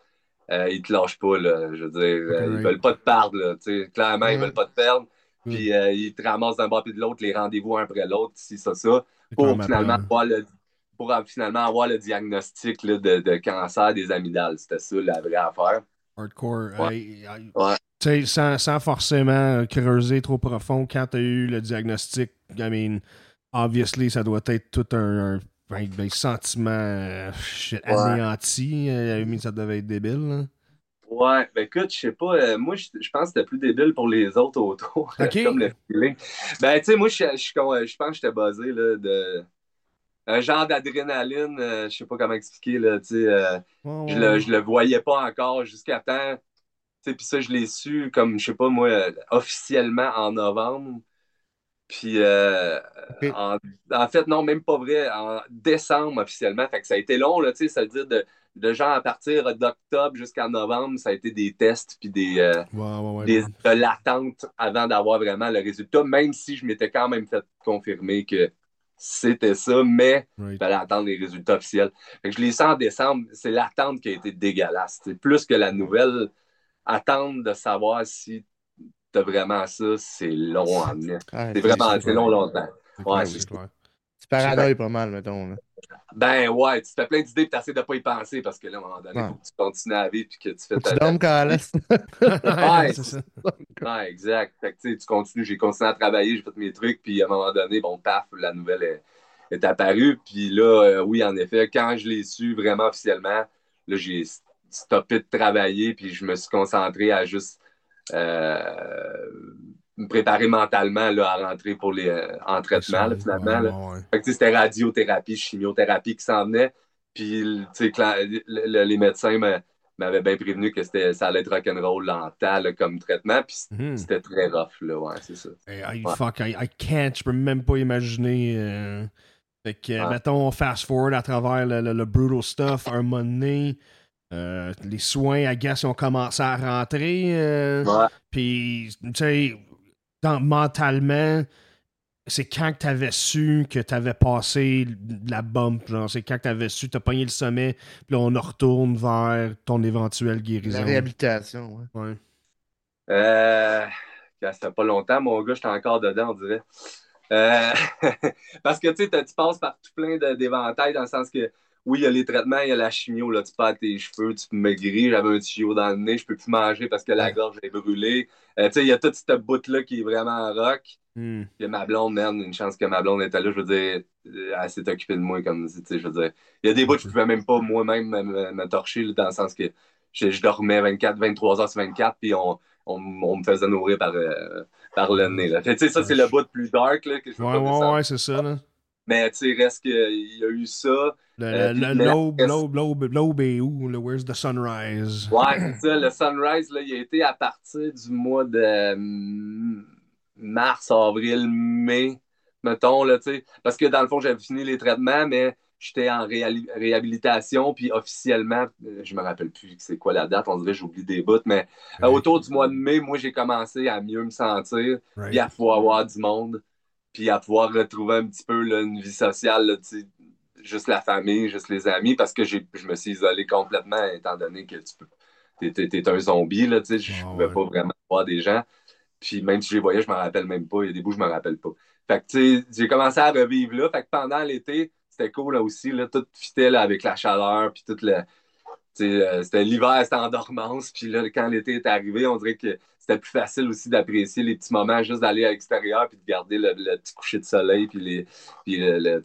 euh, ils te lâchent pas, là, je veux dire, euh, right. ils veulent pas te perdre, là, tu sais, clairement, ils Ouais. veulent pas te perdre, Mm. puis euh, ils te ramassent d'un bord puis de l'autre, les rendez-vous un après l'autre, si ça, ça, pour finalement avoir le, pour finalement avoir le diagnostic, là, de, de cancer des amygdales, c'était ça, la vraie affaire. hardcore. Ouais. Ouais. Tu sais, sans, sans forcément creuser trop profond, quand tu as eu le diagnostic, I mean, obviously, ça doit être tout un, un ben, ben, sentiment euh, shit, Ouais. anéanti. Euh, I mean, ça devait être débile. Ouais, ben écoute, je sais pas, euh, moi je, je pense que c'était plus débile pour les autres autour, Ok. comme le feeling. Ben tu sais, moi je, je, je, je pense que j'étais basé là, de un genre d'adrénaline, euh, je sais pas comment expliquer, là, tu sais, euh, je, le, je le voyais pas encore jusqu'à temps, tu sais, puis ça je l'ai su comme, je sais pas moi, officiellement en novembre, puis en, en fait, non, même pas vrai, en décembre officiellement, fait que ça a été long, là, tu sais, ça veut dire de, de genre à partir d'octobre jusqu'à novembre, ça a été des tests puis des, euh, ouais, des, de l'attente avant d'avoir vraiment le résultat, même si je m'étais quand même fait confirmer que c'était ça, mais il Right. fallait attendre les résultats officiels. Fait que je l'ai su en décembre, c'est l'attente qui a été dégueulasse. C'est plus que la nouvelle, attendre de savoir si t'as vraiment ça, c'est long venir. Ouais, C'est vraiment, long, longtemps. C'est Ouais, Tu paranoïes pas mal, mettons. Là. Ben ouais, tu fais plein d'idées et tu essaies de pas y penser parce que là, à un moment donné, Ouais. faut que tu continues à vivre puis que tu fais ta tu dormes quand. Ouais, c'est c'est ça. Ouais, exact. Fait que, tu sais, tu continues, j'ai continué à travailler, j'ai fait mes trucs, puis à un moment donné, bon, paf, la nouvelle est, est apparue. Puis là, euh, oui, en effet, quand je l'ai su vraiment officiellement, là, j'ai stoppé de travailler, puis je me suis concentré à juste euh, me préparer mentalement là, à rentrer pour les, euh, en traitement, là, finalement. là. Ouais, ouais. Fait que, tu sais, c'était radiothérapie, chimiothérapie qui s'en venait. Puis, le- le- les médecins m'avaient bien prévenu que c'était, ça allait être rock'n'roll longtemps là, comme traitement. Puis, Mhm. c'était très rough, là, ouais, c'est ça. Hey, I, Ouais. fuck, I, I can't, je peux même pas imaginer. euh, Fait que, mettons, fast forward à travers le, le- le brutal stuff, un moment donné, euh, les soins, guess, ils ont commencé à rentrer. euh, Ouais. Puis, tu sais, dans- mentalement, c'est quand que t'avais su que t'avais passé la bump, genre, c'est quand que t'avais su, t'as pogné le sommet, puis là, on en retourne vers ton éventuelle guérison. La réhabilitation, ouais. Ouais. Euh, ça fait pas longtemps, mon gars, j'étais encore dedans, on dirait. Euh, parce que tu sais, tu passes par tout plein d'éventails dans le sens que oui, il y a les traitements, il y a la chimio, là, tu perds tes cheveux, tu peux maigrir, j'avais un tuyau dans le nez, je peux plus manger parce que la gorge est brûlée. Euh, tu sais, il y a toute cette bout-là qui est vraiment rock. Hmm. Puis ma blonde, man, une chance que ma blonde était là, je veux dire, euh, elle s'est occupée de moi comme, tu sais, je veux dire. Il y a des bouts que je pouvais même pas moi-même me, me- me torcher, là, dans le sens que je, je dormais 24, 23 heures sur 24, puis on, on, on me faisait nourrir par, euh, par le nez, là. Tu sais, ça, c'est le bout plus dark, là, que je veux Ouais, ouais, ouais, c'est ça, là. Mais, tu sais, reste qu'il y a eu ça. Le, Euh, l'aube, est où? Le Where's the Sunrise? Ouais, c'est ça. Le sunrise, là, il a été à partir du mois de hum, mars, avril, mai, mettons, là, tu sais. Parce que dans le fond, j'avais fini les traitements, mais j'étais en réhabilitation, puis officiellement, euh, je me rappelle plus c'est quoi la date, on dirait que j'oublie des bouts, mais euh, Right. autour du mois de mai, moi, j'ai commencé à mieux me sentir, Right. puis à pouvoir avoir du monde, puis à pouvoir retrouver un petit peu là, une vie sociale, là, juste la famille, juste les amis, parce que j'ai- je me suis isolé complètement, étant donné que tu peux. T'es, t'es- t'es un zombie, là, je Ah, pouvais ouais. pas vraiment voir des gens. Puis même si je les voyais, je m'en rappelle même pas. Il y a des bouts, je me rappelle pas. Fait que, tu sais, j'ai commencé à revivre là. Fait que pendant l'été, c'était cool là aussi, là, tout fitait là, avec la chaleur, puis tout le. Euh, c'était l'hiver, c'était en dormance. Puis là, quand l'été est arrivé, on dirait que c'était plus facile aussi d'apprécier les petits moments, juste d'aller à l'extérieur, puis de garder le, le petit coucher de soleil, puis, les, puis le,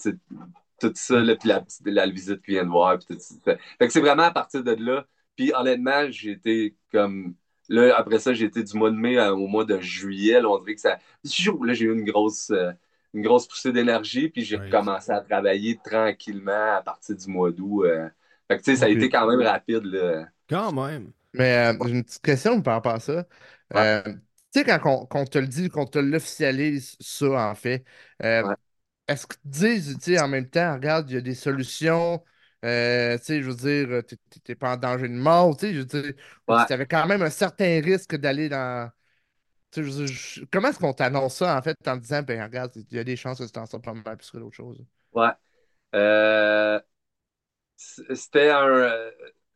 tout ça, là, puis la, la visite qu'il vient de voir. Puis tout ça. Fait, fait que c'est vraiment à partir de là. Puis honnêtement, j'ai été comme. Là, après ça, j'ai été du mois de mai à- au mois de juillet. Là, on dirait que ça. Là, j'ai eu une grosse, euh, une grosse poussée d'énergie. Puis j'ai commencé à travailler tranquillement à partir du mois d'août. euh. Fait que tu sais, ça a été quand même rapide. Là. Quand même. Mais euh, j'ai une petite question par rapport à ça. Ouais. Euh, tu sais, quand on, qu'on te le dit, qu'on te l'officialise, ça, en fait, euh, Ouais. est-ce qu'ils te disent, tu sais, en même temps, regarde, il y a des solutions, euh, tu sais, je veux dire, t'es- pas en danger de mort, tu sais, je veux dire, Ouais. tu avais quand même un certain risque d'aller dans. tu sais, je veux dire, je- comment est-ce qu'on t'annonce ça, en fait, en disant, ben regarde, il y a des chances que tu t'en sors pas mal plus que d'autres choses? Ouais. Euh, C'était un. euh,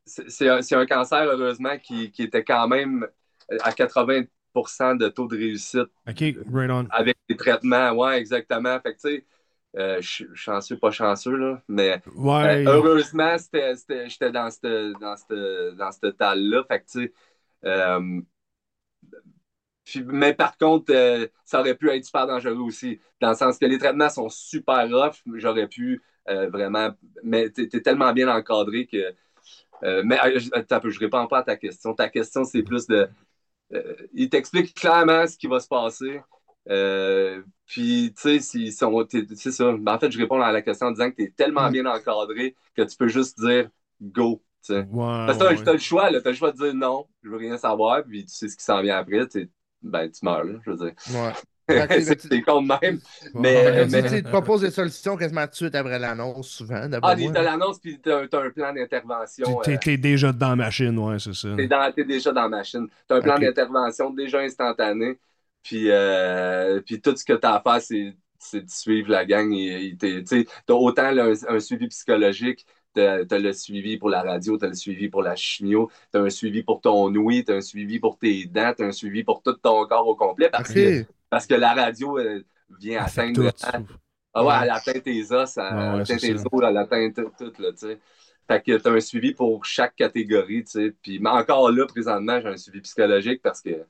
C'est un, c'est un cancer, heureusement, qui, qui était quand même à 80% de taux de réussite OK, right on. avec les traitements. Ouais, exactement. Fait que, tu sais, euh, je suis chanceux, pas chanceux, là. Mais Ouais. euh, heureusement, j'étais dans cette, dans cette, dans cette talle-là. Fait que, tu sais, euh, puis- mais par contre, euh, ça aurait pu être super dangereux aussi, dans le sens que les traitements sont super rough. J'aurais pu euh, vraiment. Mais tu es tellement bien encadré que. euh, mais euh, je, je réponds pas à ta question. Ta question, c'est plus de. il t'explique clairement ce qui va se passer. Puis, tu sais, s'ils sont. t'es- C'est ça. Ben, en fait, je réponds à la question en disant que tu es tellement bien encadré que tu peux juste dire go. tu Parce que ouais, t'as t'as le choix, là. T'as le choix de dire non, je veux rien savoir, puis tu sais ce qui s'en vient après, tu ben tu meurs, là, je veux dire. Ouais. C'est con de même. ouais. mais- tu mais- tu proposent des solutions quasiment tout de suite après l'annonce, souvent, Ah, moi. t'as l'annonce, puis t'as t'as un plan d'intervention. T'es- euh, T'es déjà dans la machine, ouais, c'est ça. T'es dans- t'es déjà dans la machine. T'as un plan d'intervention déjà instantané, puis, euh, puis tout ce que t'as à faire, c'est c'est de suivre la gang. Tu t'as autant là, un, un suivi psychologique, t'as as le suivi pour la radio, t'as le suivi pour la chimio, t'as un suivi pour ton ouïe, t'as un suivi pour tes dents, t'as un suivi pour tout ton corps au complet parce, que, Ok. Parce que la radio euh, vient atteindre ah ouais, Ouais. elle atteint tes os, elle Ouais, atteint tes ça. os, elle atteint tout, tout, là, tu sais. Fait que t'as un suivi pour chaque catégorie, tu sais. Puis mais encore là, présentement, j'ai un suivi psychologique parce que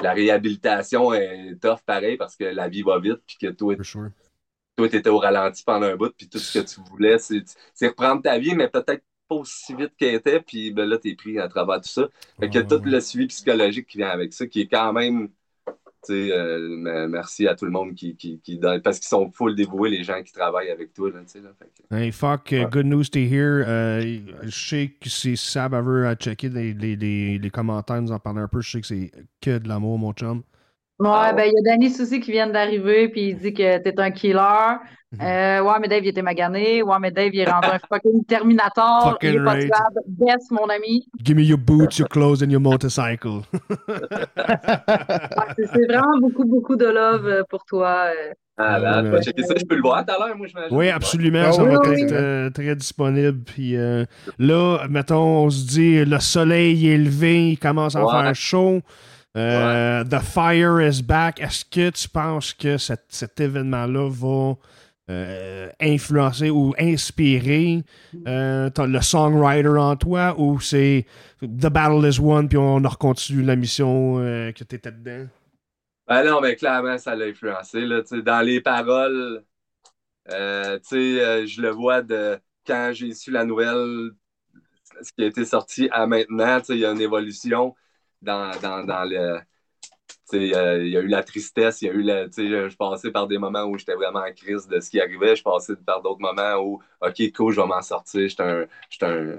la réhabilitation est tough pareil parce que la vie va vite puis que toi, sure. toi, t'étais au ralenti pendant un bout puis tout ce que tu voulais, c'est reprendre ta vie, mais peut-être pas aussi vite qu'elle était, puis ben là, t'es pris à travers tout ça. Fait que Ouais, tout le suivi psychologique qui vient avec ça, qui est quand même euh, me- merci à tout le monde qui, qui, qui donne, parce qu'ils sont full dévoués, les gens qui travaillent avec toi. Là, tu sais, là, fait que- Hey, fuck, uh, Ouais. good news to hear. Euh, je sais que si Sab veut à checker les, les, les, les commentaires, nous en parler un peu, je sais que c'est que de l'amour, mon chum. Ouais, Ah ben, il y a Danny Soucy qui vient d'arriver, puis il dit que t'es un killer. Mhm. Euh, ouais, mais Dave, il était magané. Ouais, mais Dave, il est rendu un fucking Terminator. Fucking il est pas tuable. Best, mon ami. Give me your boots, your clothes and your motorcycle. Ouais, c'est vraiment beaucoup, beaucoup de love euh, pour toi. euh. Ah, là, Ouais, checker ça. Je peux le voir tout à l'heure, moi, j'imagine. Oui, absolument. Ça oui, va oui, être oui. euh, très disponible. Puis euh, là, mettons, on se dit le soleil est levé, il commence à Ouais. faire chaud. Euh, The fire is back. Est-ce que tu penses que cet, cet événement-là va euh, influencer ou inspirer euh, le songwriter en toi ou c'est The battle is won puis on recontinue la mission que tu étais dedans? Ben non, mais clairement, ça l'a influencé. Là, dans les paroles, je le vois de quand j'ai su la nouvelle, ce qui a été sorti à maintenant, il y a une évolution dans, dans, dans le. tu sais, euh, il y a eu la tristesse, il y a eu la. tu sais, Je passais par des moments où j'étais vraiment en crise de ce qui arrivait. Je passais par d'autres moments où, OK, cool, je vais m'en sortir. J'étais un, un,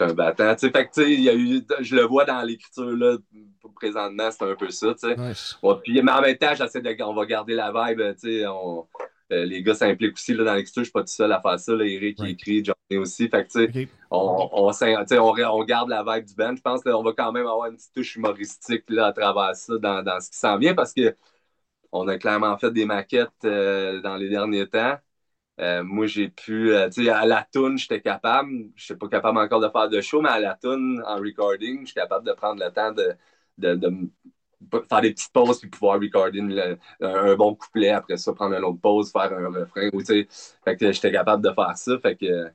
un battant. Tu sais, fait que, tu sais, il y a eu, je le vois dans l'écriture, là, présentement, c'est un peu ça, tu sais. Nice. Ouais, puis, mais en même temps, j'essaie de, on va garder la vibe, tu sais, on- euh, les gars s'impliquent aussi là, dans l'écriture, je suis pas tout seul à faire ça, là, Eric qui Right. écrit, Johnny aussi, fait que, tu sais, Ok. on, garde la vibe du band, je pense qu'on va quand même avoir une petite touche humoristique là, à travers ça, dans, dans ce qui s'en vient, parce que on a clairement fait des maquettes euh, dans les derniers temps. Euh, moi, j'ai pu, euh, tu sais, à la toune, j'étais capable. Je suis pas capable encore de faire de show, mais à la toune, en recording, je suis capable de prendre le temps de, de, faire des petites pauses puis pouvoir recorder un, bon couplet. Après ça, prendre une autre pause, faire un refrain. Ou, tu sais, fait que j'étais capable de faire ça. Fait que,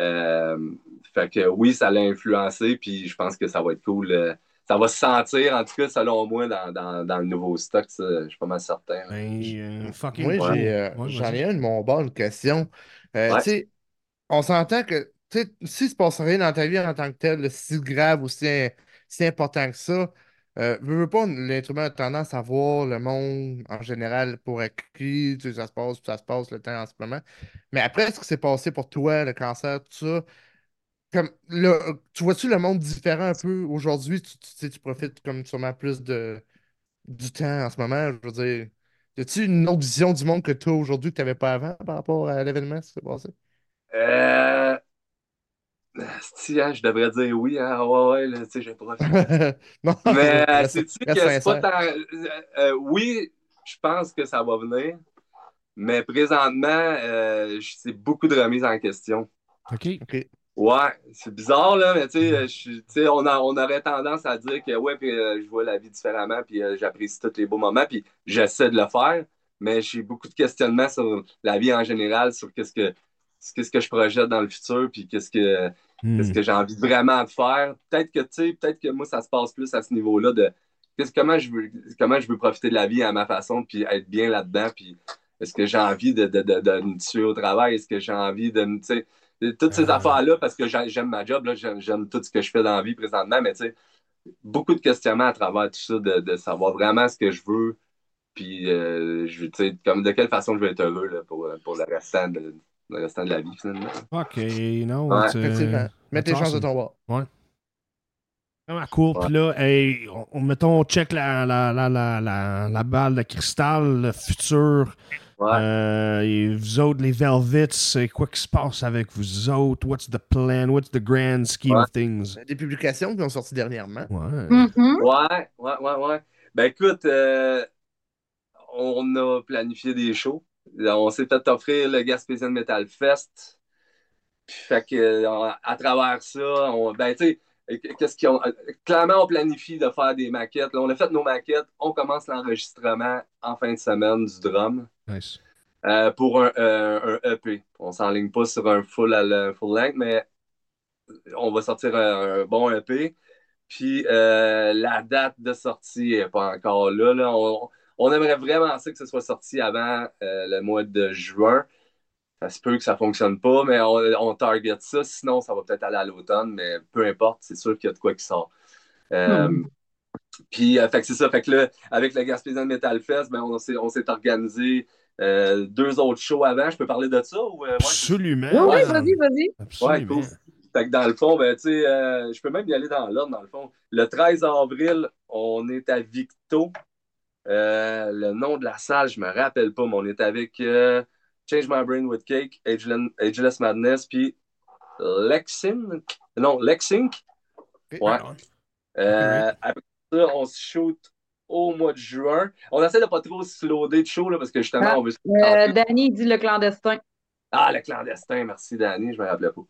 euh, fait que oui, ça l'a influencé. Puis je pense que ça va être cool. euh, ça va se sentir, en tout cas, selon moi, dans, dans, dans le nouveau stock. ça, je suis pas mal certain. Ben, euh, fucking Moi, cool. j'ai, euh, Ouais, j'en ai un de mon bord, une question. Euh, Ouais. tu sais, on s'entend que, s'il se passe rien dans ta vie en tant que tel, si grave ou si, si important que ça, euh, veux, pas, l'être a tendance à voir le monde en général pour acquis, tu sais, ça se passe, ça se passe le temps en ce moment. Mais après ce qui s'est passé pour toi, le cancer, tout ça, comme, là, tu vois-tu le monde différent un peu aujourd'hui? Tu, tu, sais, tu profites comme sûrement plus de, du temps en ce moment, je veux dire. Y a-tu une autre vision du monde que tu as aujourd'hui que tu n'avais pas avant par rapport à l'événement qui s'est passé? Euh... asti, hein, je devrais dire oui, hein, ouais, ouais, là, tu sais, je profite. non, Mais reste- sais-tu que c'est pas tant. euh, euh, oui, je pense que ça va venir, mais présentement, euh, c'est beaucoup de remises en question. OK. Ouais, c'est bizarre, là, mais tu sais, sais, on, a- on aurait tendance à dire que, ouais, puis euh, je vois la vie différemment, puis euh, j'apprécie tous les beaux moments, puis j'essaie de le faire, mais j'ai beaucoup de questionnements sur la vie en général, sur qu'est-ce que, qu'est-ce que je projette dans le futur, puis qu'est-ce que, Hmm. qu'est-ce que j'ai envie vraiment de faire. Peut-être que, tu sais, peut-être que moi, ça se passe plus à ce niveau-là de comment, je veux, comment je veux profiter de la vie à ma façon, puis être bien là-dedans, puis est-ce que j'ai envie de, de, de, de me tuer au travail, est-ce que j'ai envie de, me- tu sais, toutes ces Ah. affaires-là, parce que j'ai- j'aime ma job, j'aime, tout ce que je fais dans la vie présentement, mais tu sais, beaucoup de questionnements à travers tout ça, de, de savoir vraiment ce que je veux, puis euh, je, tu sais, comme de quelle façon je vais être heureux là, pour, pour le, restant de, le restant de la vie, finalement. OK, non. Ouais, it's, uh, Effectivement. Mets tes chances de ton bord. Vraiment cool. Ouais. Puis là, hey, on, on- mettons, on check la, la, la, la, la, la balle de cristal, le futur. Ouais. Euh, et vous autres, les Velvets, c'est quoi qui se passe avec vous autres? What's the plan? What's the grand scheme Ouais. of things? Des publications qui ont sorti dernièrement. Ouais. Mhm. Ouais, ouais, ouais, ouais. Ben écoute, euh, on a planifié des shows. On s'est fait offrir le Gaspésian Metal Fest. Puis, fait que, euh, à travers ça, on, ben, tu sais, qu'est-ce qu'ils ont. Clairement, on planifie de faire des maquettes. Là, on a fait nos maquettes. On commence l'enregistrement en fin de semaine du drum Nice. euh, pour un, euh, un EP. On s'enligne pas sur un full, à full length, mais on va sortir un, un bon EP. Puis euh, la date de sortie n'est pas encore là. là. On, on aimerait vraiment ça que ce soit sorti avant euh, le mois de juin. Ça se peut que ça ne fonctionne pas, mais on, on target ça. Sinon, ça va peut-être aller à l'automne, mais peu importe, c'est sûr qu'il y a de quoi qui sort. Euh, Puis, euh, fait que c'est ça. Fait que là, avec le Gaspésian Metal Fest, ben, on s'est on s'est organisé euh, deux autres shows avant. Je peux parler de ça? Ou, euh, ouais? Absolument. Oui, vas-y, vas-y. Absolument. Ouais, cool. Fait que dans le fond, ben, tu sais, euh, je peux même y aller dans l'ordre, dans le fond. Le 13 avril, on est à Victo. Euh, le nom de la salle, je me rappelle pas, mais on est avec euh, Change My Brain with Cake, Ageless, Ageless Madness, puis Lexin. Non, Lexink. Ouais. Euh, après ça, on se shoot au mois de juin. On essaie de pas trop se loader de show, là, parce que justement, Ah, on veut se Euh, Danny, dit le clandestin. ah, le clandestin, merci Danny, je me rappelais pas.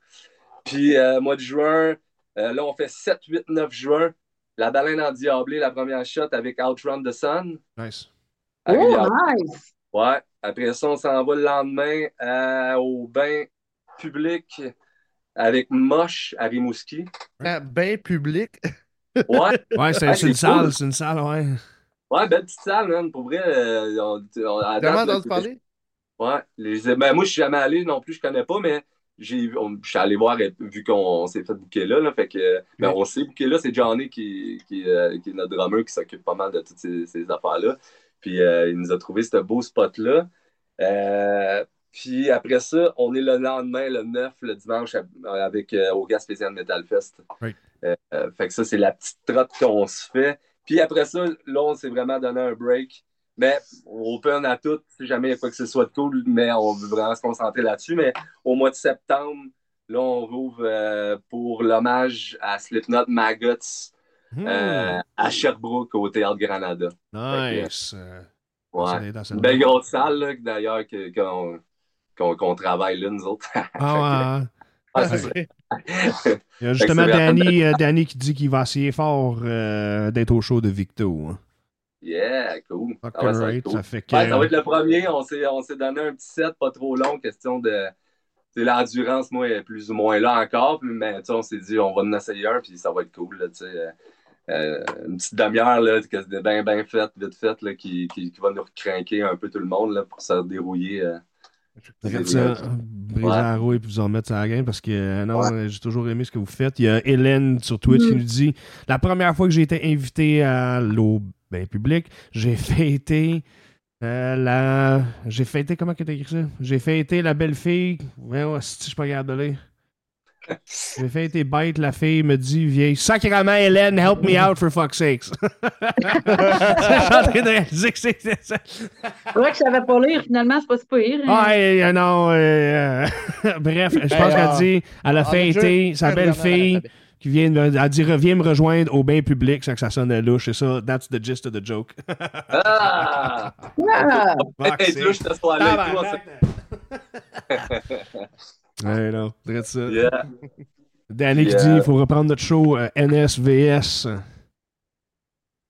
Puis, euh, mois de juin, euh, là, on fait 7, 8, 9 juin. La baleine endiablée, la première shot avec Outrun the Sun. Nice. à Oh, Rivière- nice! Ouais. Après ça, on s'en va le lendemain euh, au bain public avec Moche à Rimouski. Ah, Ben public? Ouais. Ouais, c'est Ah, une cool. salle, c'est une salle, ouais. Ouais, belle petite salle, man. Pour vrai, euh, on, on, à Vraiment date, là, entendu parler? Ouais. Les- ben, moi, je suis jamais allé non plus, je connais pas, mais j'ai, on- je suis allé voir euh, vu qu'on s'est fait booker là. là fait que, ben, on s'est booké là. C'est Johnny qui, qui, euh, qui est notre drummer qui s'occupe pas mal de toutes ces, ces affaires-là. Puis euh, il nous a trouvé ce beau spot-là. Euh, puis après ça, on est le lendemain, le 9, le dimanche, avec, au Gaspésian Metal Fest. Oui. Fait que ça, c'est la petite trotte qu'on se fait. Puis après ça, là, on s'est vraiment donné un break. Mais open à tout, si jamais il y a quoi que ce soit de cool, mais on veut vraiment se concentrer là-dessus. Mais au mois de septembre, là, on rouvre euh, pour l'hommage à Slipknot Maggots Hmm. euh, à Sherbrooke, au Théâtre Granada. Nice. Ouais. Une belle grosse salle, là, d'ailleurs, qu'on travaille là, nous autres. Ah, ouais. Ah, ça. Il y a justement Danny, euh, Danny qui dit qu'il va essayer fort euh, d'être au show de Victo. hein. Yeah, cool. Ah ouais, ça va être right, cool. ça fait que- Ouais, ça va être le premier. On s'est, on s'est donné un petit set pas trop long, question de. L'endurance, moi, est plus ou moins là encore, mais tu sais, on s'est dit, on va en essayer un, puis ça va être cool. Là, tu sais, euh, une petite demi-heure, là, que c'est bien, bien faite, vite faite, là, qui, qui, qui va nous craquer un peu tout le monde là, pour se dérouiller. euh. Ça, briser Ouais. la roue et puis vous en mettre sur la game parce que euh, non, j'ai toujours aimé ce que vous faites. Il y a Hélène sur Twitch qui Mm. nous dit La première fois que j'ai été invité à l'eau ben, public, j'ai fêté euh, la. J'ai fêté, comment que t'as écrit ça? J'ai fêté la belle fille. Ouais, ouais, si je suis pas capable de lire? J'ai fait été bête, la fille me dit vieille Sacrament Hélène, help me out for fuck's sakes. Je suis en train de réaliser que c'est ça. C'est vrai que je savais pas lire, finalement, c'est pas si pire. hein. Ouais, euh, non. euh, bref, je pense Ben, qu'elle euh, dit elle a on a fait déjà été sa belle fille. Qui vient de, elle dit reviens me rejoindre au bain public sans que ça sonne louche. C'est ça, that's the gist of the joke. Ah! Ah! Là. Ouais, non, ça. Yeah. Danny qui Yeah. dit il faut reprendre notre show euh, NSVS.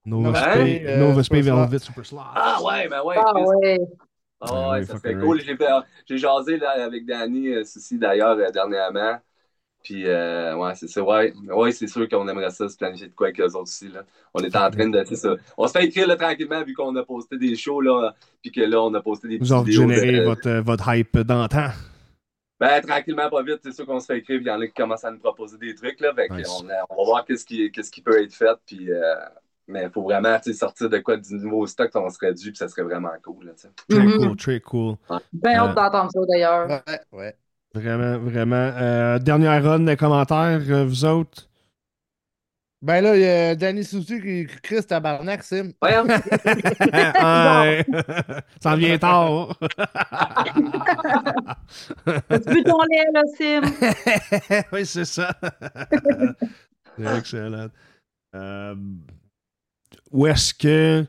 Nova Space Space, euh, Nova Space Super Velvet Super Slot. Ah ouais, ben ouais. Ah ouais. Ah Ah ouais, ça cool. j'ai jasé là, avec Danny, euh, ceci d'ailleurs, euh, dernièrement. Puis, euh, ouais, c'est. Ouais, ouais c'est sûr qu'on aimerait ça, se planifier de quoi avec eux autres aussi. Là. On est en train de. Ça. On se fait écrire là, tranquillement, vu qu'on a posté des shows, là. Puis que là, on a posté des Vous petites avez vidéos. généré de- votre, euh, votre hype d'antan. Ben, tranquillement, pas vite, c'est sûr qu'on se fait écrire. Puis il y en a qui commencent à nous proposer des trucs. Là. Fait Nice. on, va voir qu'est-ce qui, qu'est-ce qui peut être fait. Puis, euh, mais il faut vraiment sortir de quoi du nouveau stock on serait dû. Puis ça serait vraiment cool. Là. Très Mhm. cool, très cool. Ben hâte Euh, d'entendre ça d'ailleurs. Ouais, ouais. Vraiment, vraiment. Euh, dernière run de commentaires, euh, vous autres? Ben là, il y a Danny Soucy qui crie tabarnak, Sim. Ouais, hein? Ouais. Ça vient tard. Vu ton lait, là, Sim? oui, c'est ça. c'est excellent. Euh, où est-ce que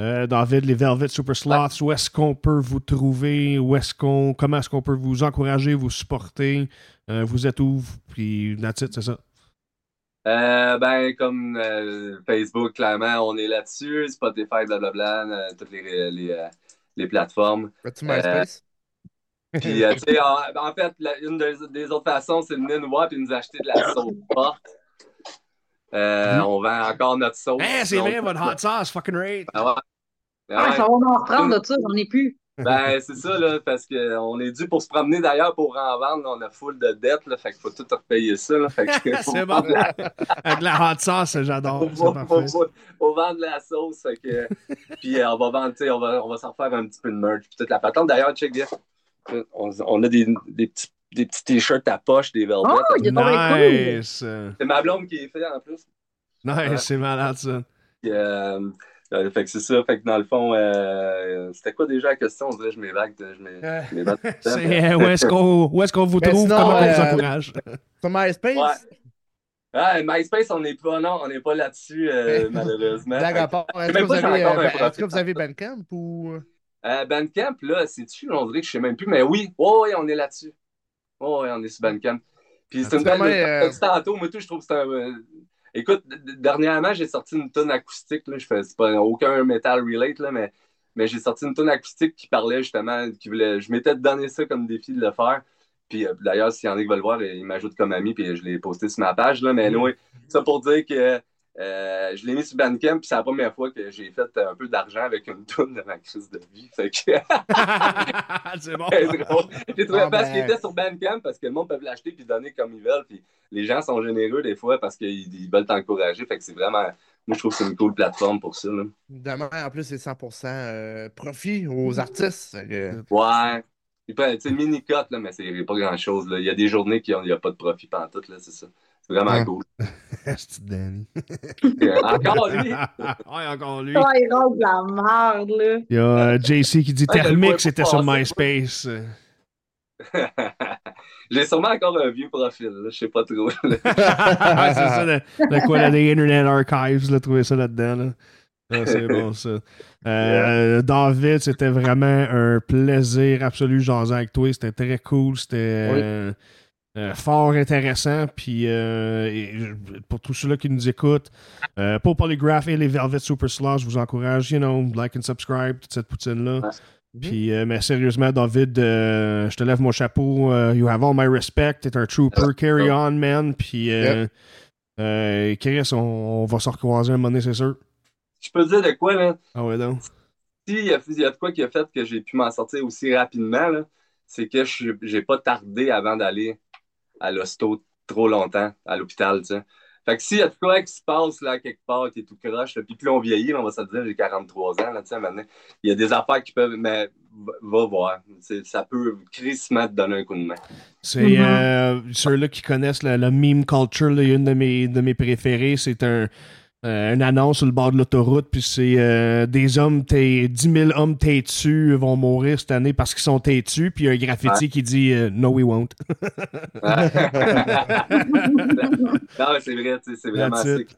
Euh, David, les Velvet Super Sloths, où est-ce qu'on peut vous trouver? Où est-ce qu'on, comment est-ce qu'on peut vous encourager, vous supporter? Euh, vous êtes où? Puis, that's it, c'est ça. Euh, ben, comme euh, Facebook, clairement, on est là-dessus. Spotify, blablabla, euh, toutes les, les, les plateformes. As-tu MySpace? Puis, euh, tu sais, en, en fait, la- une des, des autres façons, c'est de venir nous voir et nous acheter de la sauce forte. Euh, On vend encore notre sauce. Hey, c'est Donc, vrai, votre hot sauce, fucking rate. Ah ouais. Ah ouais. ça va en reprendre de ça, j'en ai plus. Ben, c'est ça, là, parce qu'on est dû pour se promener d'ailleurs pour en vendre. On a full de dettes, là, fait qu'il faut tout repayer ça. Là, fait que, faut c'est bon. la- Avec la hot sauce, j'adore. faut, C'est faut- faut- faut vendre la sauce. Fait que, puis euh, on va vendre, tu sais, on va, on va s'en faire un petit peu de merch. Puis toute la patente. D'ailleurs, check bien. On, on a des, des petits, des petits t-shirts à poche, des velvet. Oh, il est tombé cool. Nice. C'est ma blonde qui est fait en plus. Nice, Ouais. c'est malade, ça. Euh, euh, fait que c'est ça. Fait que dans le fond, euh, c'était quoi déjà la question? On dirait que je m'évague. Je Euh, m'évade. Euh, où est-ce qu'on, où est-ce qu'on vous trouve? sinon, comment on vous encourage? Sur MySpace? Ouais. Ah, MySpace, on n'est pas, non, on n'est pas là-dessus, euh, malheureusement. Que- part. Est-ce que, ben- que vous avez Bandcamp ou? Euh, Bandcamp, là, c'est-tu? On dirait que je sais même plus, mais oui, oh, oui, on est là-dessus. Oh, on est sur Bandcamp. Puis c'est une belle. Euh, tantôt, moi, tout, je trouve que c'est un. euh, Écoute, dernièrement, j'ai sorti une tonne acoustique, là. Je fais, pas aucun metal relate, là, mais, mais j'ai sorti une tonne acoustique qui parlait justement, qui voulait. Je m'étais donné ça comme défi de le faire. Puis euh, d'ailleurs, s'il y en a qui veulent voir, ils m'ajoutent comme ami, puis je l'ai posté sur ma page, là. Mais Mm. oui, ça pour dire que. Euh, je l'ai mis sur Bandcamp, puis c'est la première fois que j'ai fait un peu d'argent avec une tonne de ma crise de vie. Fait que c'est bon. c'est. J'ai trouvé Ah, parce ben. qu'il était sur Bandcamp parce que le monde peut l'acheter puis donner comme ils veulent. Puis les gens sont généreux des fois parce qu'ils ils veulent t'encourager. Fait que c'est vraiment. Moi, je trouve que c'est une cool plateforme pour ça. là. Demain, en plus, c'est 100% euh, profit aux artistes. Que- Ouais. Sais, mini-cut, mais c'est pas grand-chose. Il y a des journées qui n'y a pas de profit pantoute, là, c'est ça. C'est vraiment Ouais. cool. C'est Danny. Encore lui! ouais, encore lui. Ah, il de la merde, là. Il y a euh, JC qui dit Ouais, Thermix c'était sur. MySpace. J'ai sûrement encore un vieux profil, là, je sais pas trop. ouais, c'est ça, le, le quoi, là, des Internet Archives, là, trouver ça là-dedans. Là. Ah, c'est bon, ça. Euh, David, c'était vraiment un plaisir absolu jaser avec toi. C'était très cool. C'était Oui. euh, euh, fort intéressant. Puis euh, pour tous ceux-là qui nous écoutent, euh, pour Polygraph et les Velvet Super Slush, je vous encourage, you know, like and subscribe, toute cette poutine-là. Puis, mais sérieusement, David, je te lève mon chapeau. you have all my respect. T'es un trooper. Carry on, man. Puis, Chris, on, on va se recroiser un moment donné, c'est sûr. Je peux dire de quoi, là? Ah ouais, donc. Y, a- il y a de quoi qui a fait que j'ai pu m'en sortir aussi rapidement, là, c'est que j'ai pas tardé avant d'aller à l'hosto trop longtemps, à l'hôpital, tu sais. Fait que s'il y a de quoi qui se passe là, quelque part, qui est tout croche, là, puis plus on vieillit, on va se dire, j'ai 43 ans, là, tu sais, maintenant. Il y a des affaires qui peuvent, mais va, voir. Ça peut crissement te donner un coup de main. C'est Mhm. euh, ceux-là qui connaissent la, la meme culture, là, une de mes, de mes préférées, c'est un, euh, une annonce sur le bord de l'autoroute, puis c'est euh, des hommes, t'es- 10 000 hommes têtus vont mourir cette année parce qu'ils sont têtus, puis il y a un graffiti qui dit euh, No, we won't. non, mais c'est vrai, c'est vraiment it.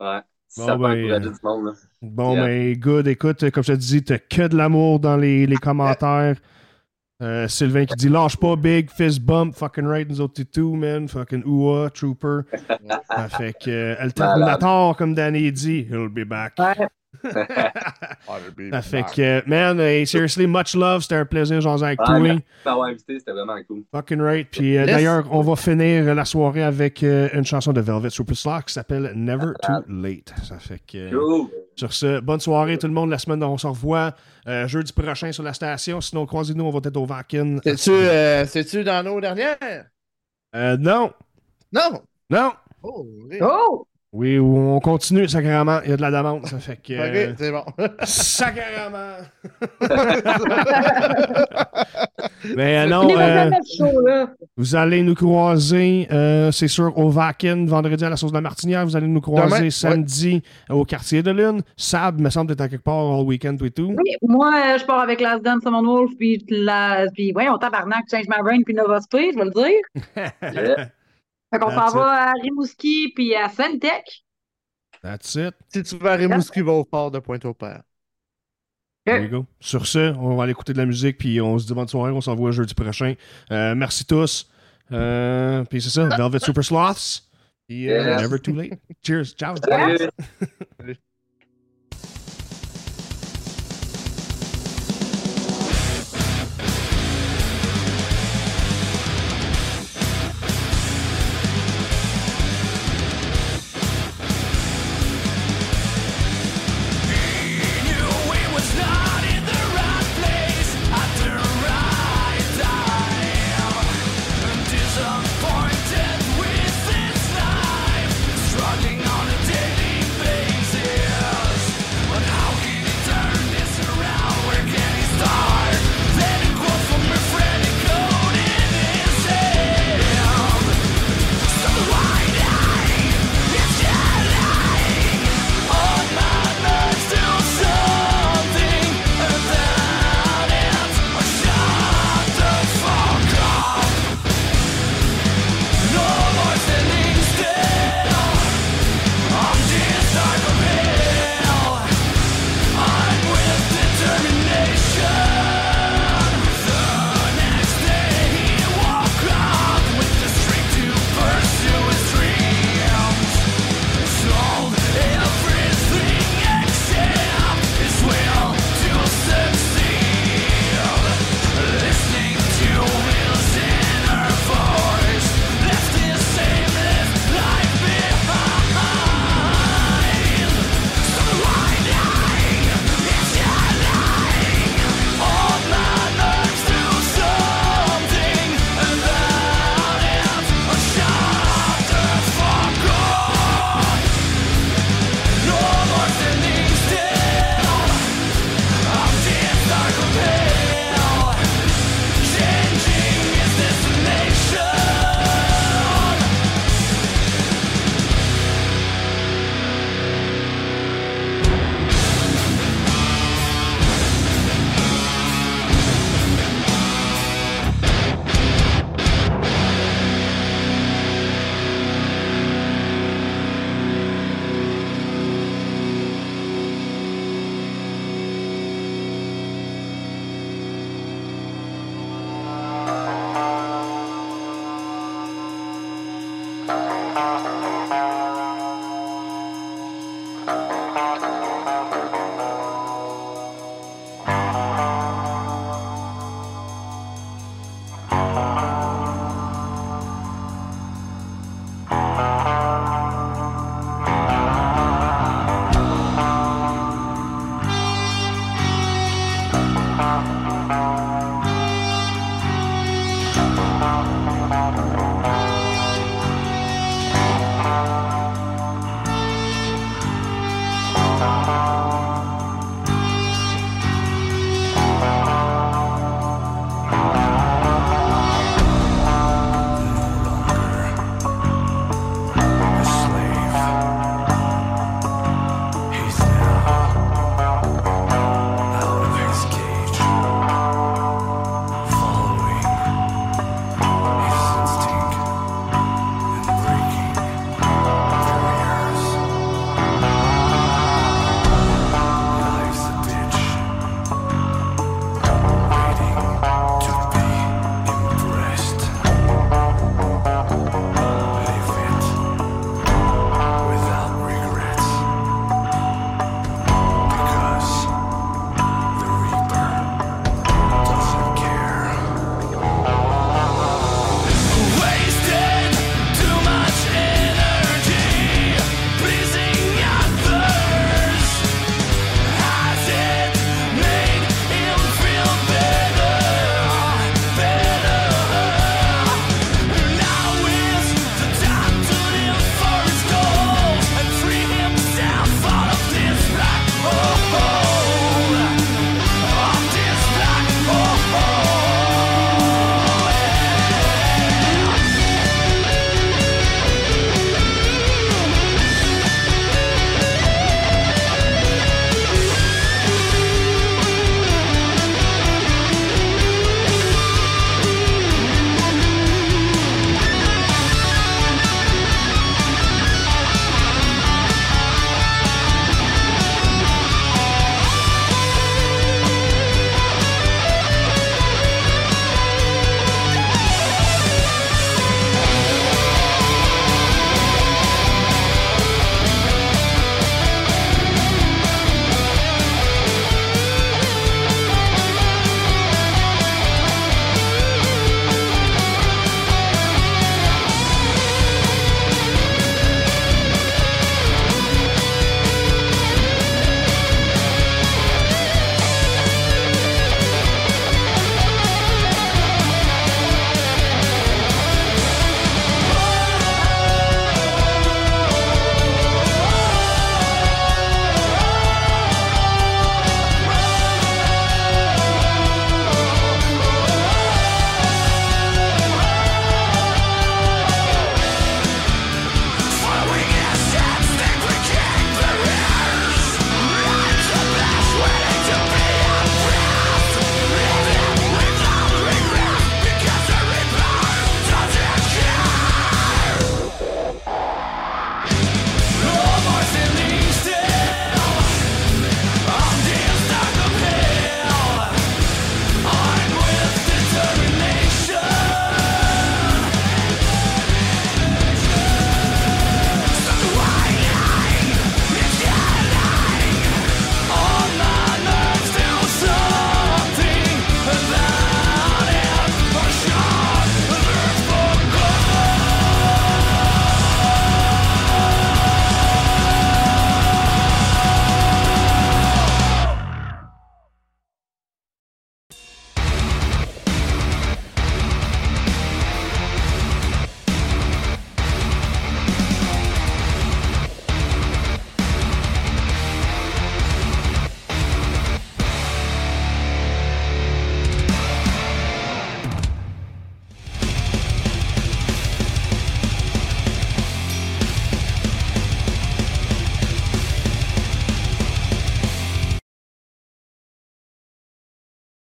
Ouais. Bon, ça ben, du monde, là. Bon, Yeah. ben, good. Écoute, comme je te dis, t'as que de l'amour dans les, les commentaires. Euh, Sylvain qui dit lâche pas, big, fist bump, fucking right, nous autres, tout, man, fucking ooh trooper. Fait que, euh, El Terminator, comme Danny dit, he'll be back. Ouais. Ça fait que, man, hey, seriously, much love, c'était un plaisir, jean avec Ouais, toi. merci m'avoir invité, c'était vraiment cool. Fucking right. Puis euh, d'ailleurs, on va finir la soirée avec euh, une chanson de Velvet Superstar qui s'appelle Never Too Late. Ça fait que. Cool. Sur ce, bonne soirée tout le monde. La semaine, on se revoit euh, jeudi prochain sur la station. Sinon, croisez-nous, on va être au Vakin. C'est-tu euh, c'est-tu dans nos dernières? Euh, non, Non! non. Oh, oui. Oh! Oui, on continue, sacrément. Il y a de la demande. Ça fait que. euh, Ok, c'est bon. sacrément. Mais euh, non, euh, vous allez nous croiser, euh, c'est sûr, au Vakin, vendredi à la sauce de la Martinière. Vous allez nous croiser Demain, ouais. samedi au quartier de Lune. Sab, me semble, d'être à quelque part all week-end, tout et tout. Oui, moi, je pars avec Last Dance Summon Wolf, puis, la... puis ouais, on tabarnak, Change My Brain, puis Nova Space, je vais le dire. Fait qu'on s'en That's it. va à Rimouski, puis à Sentec. That's it. si tu vas à Rimouski, va au port de Pointe-au-Père. There you go. Sur ce, on va aller écouter de la musique, puis on se dit bonne soirée, on s'envoie jeudi prochain. Euh, merci tous. Euh, puis c'est ça, Velvet Super Sloths. Puis, euh, Yes. Never Too Late. Cheers. Ciao.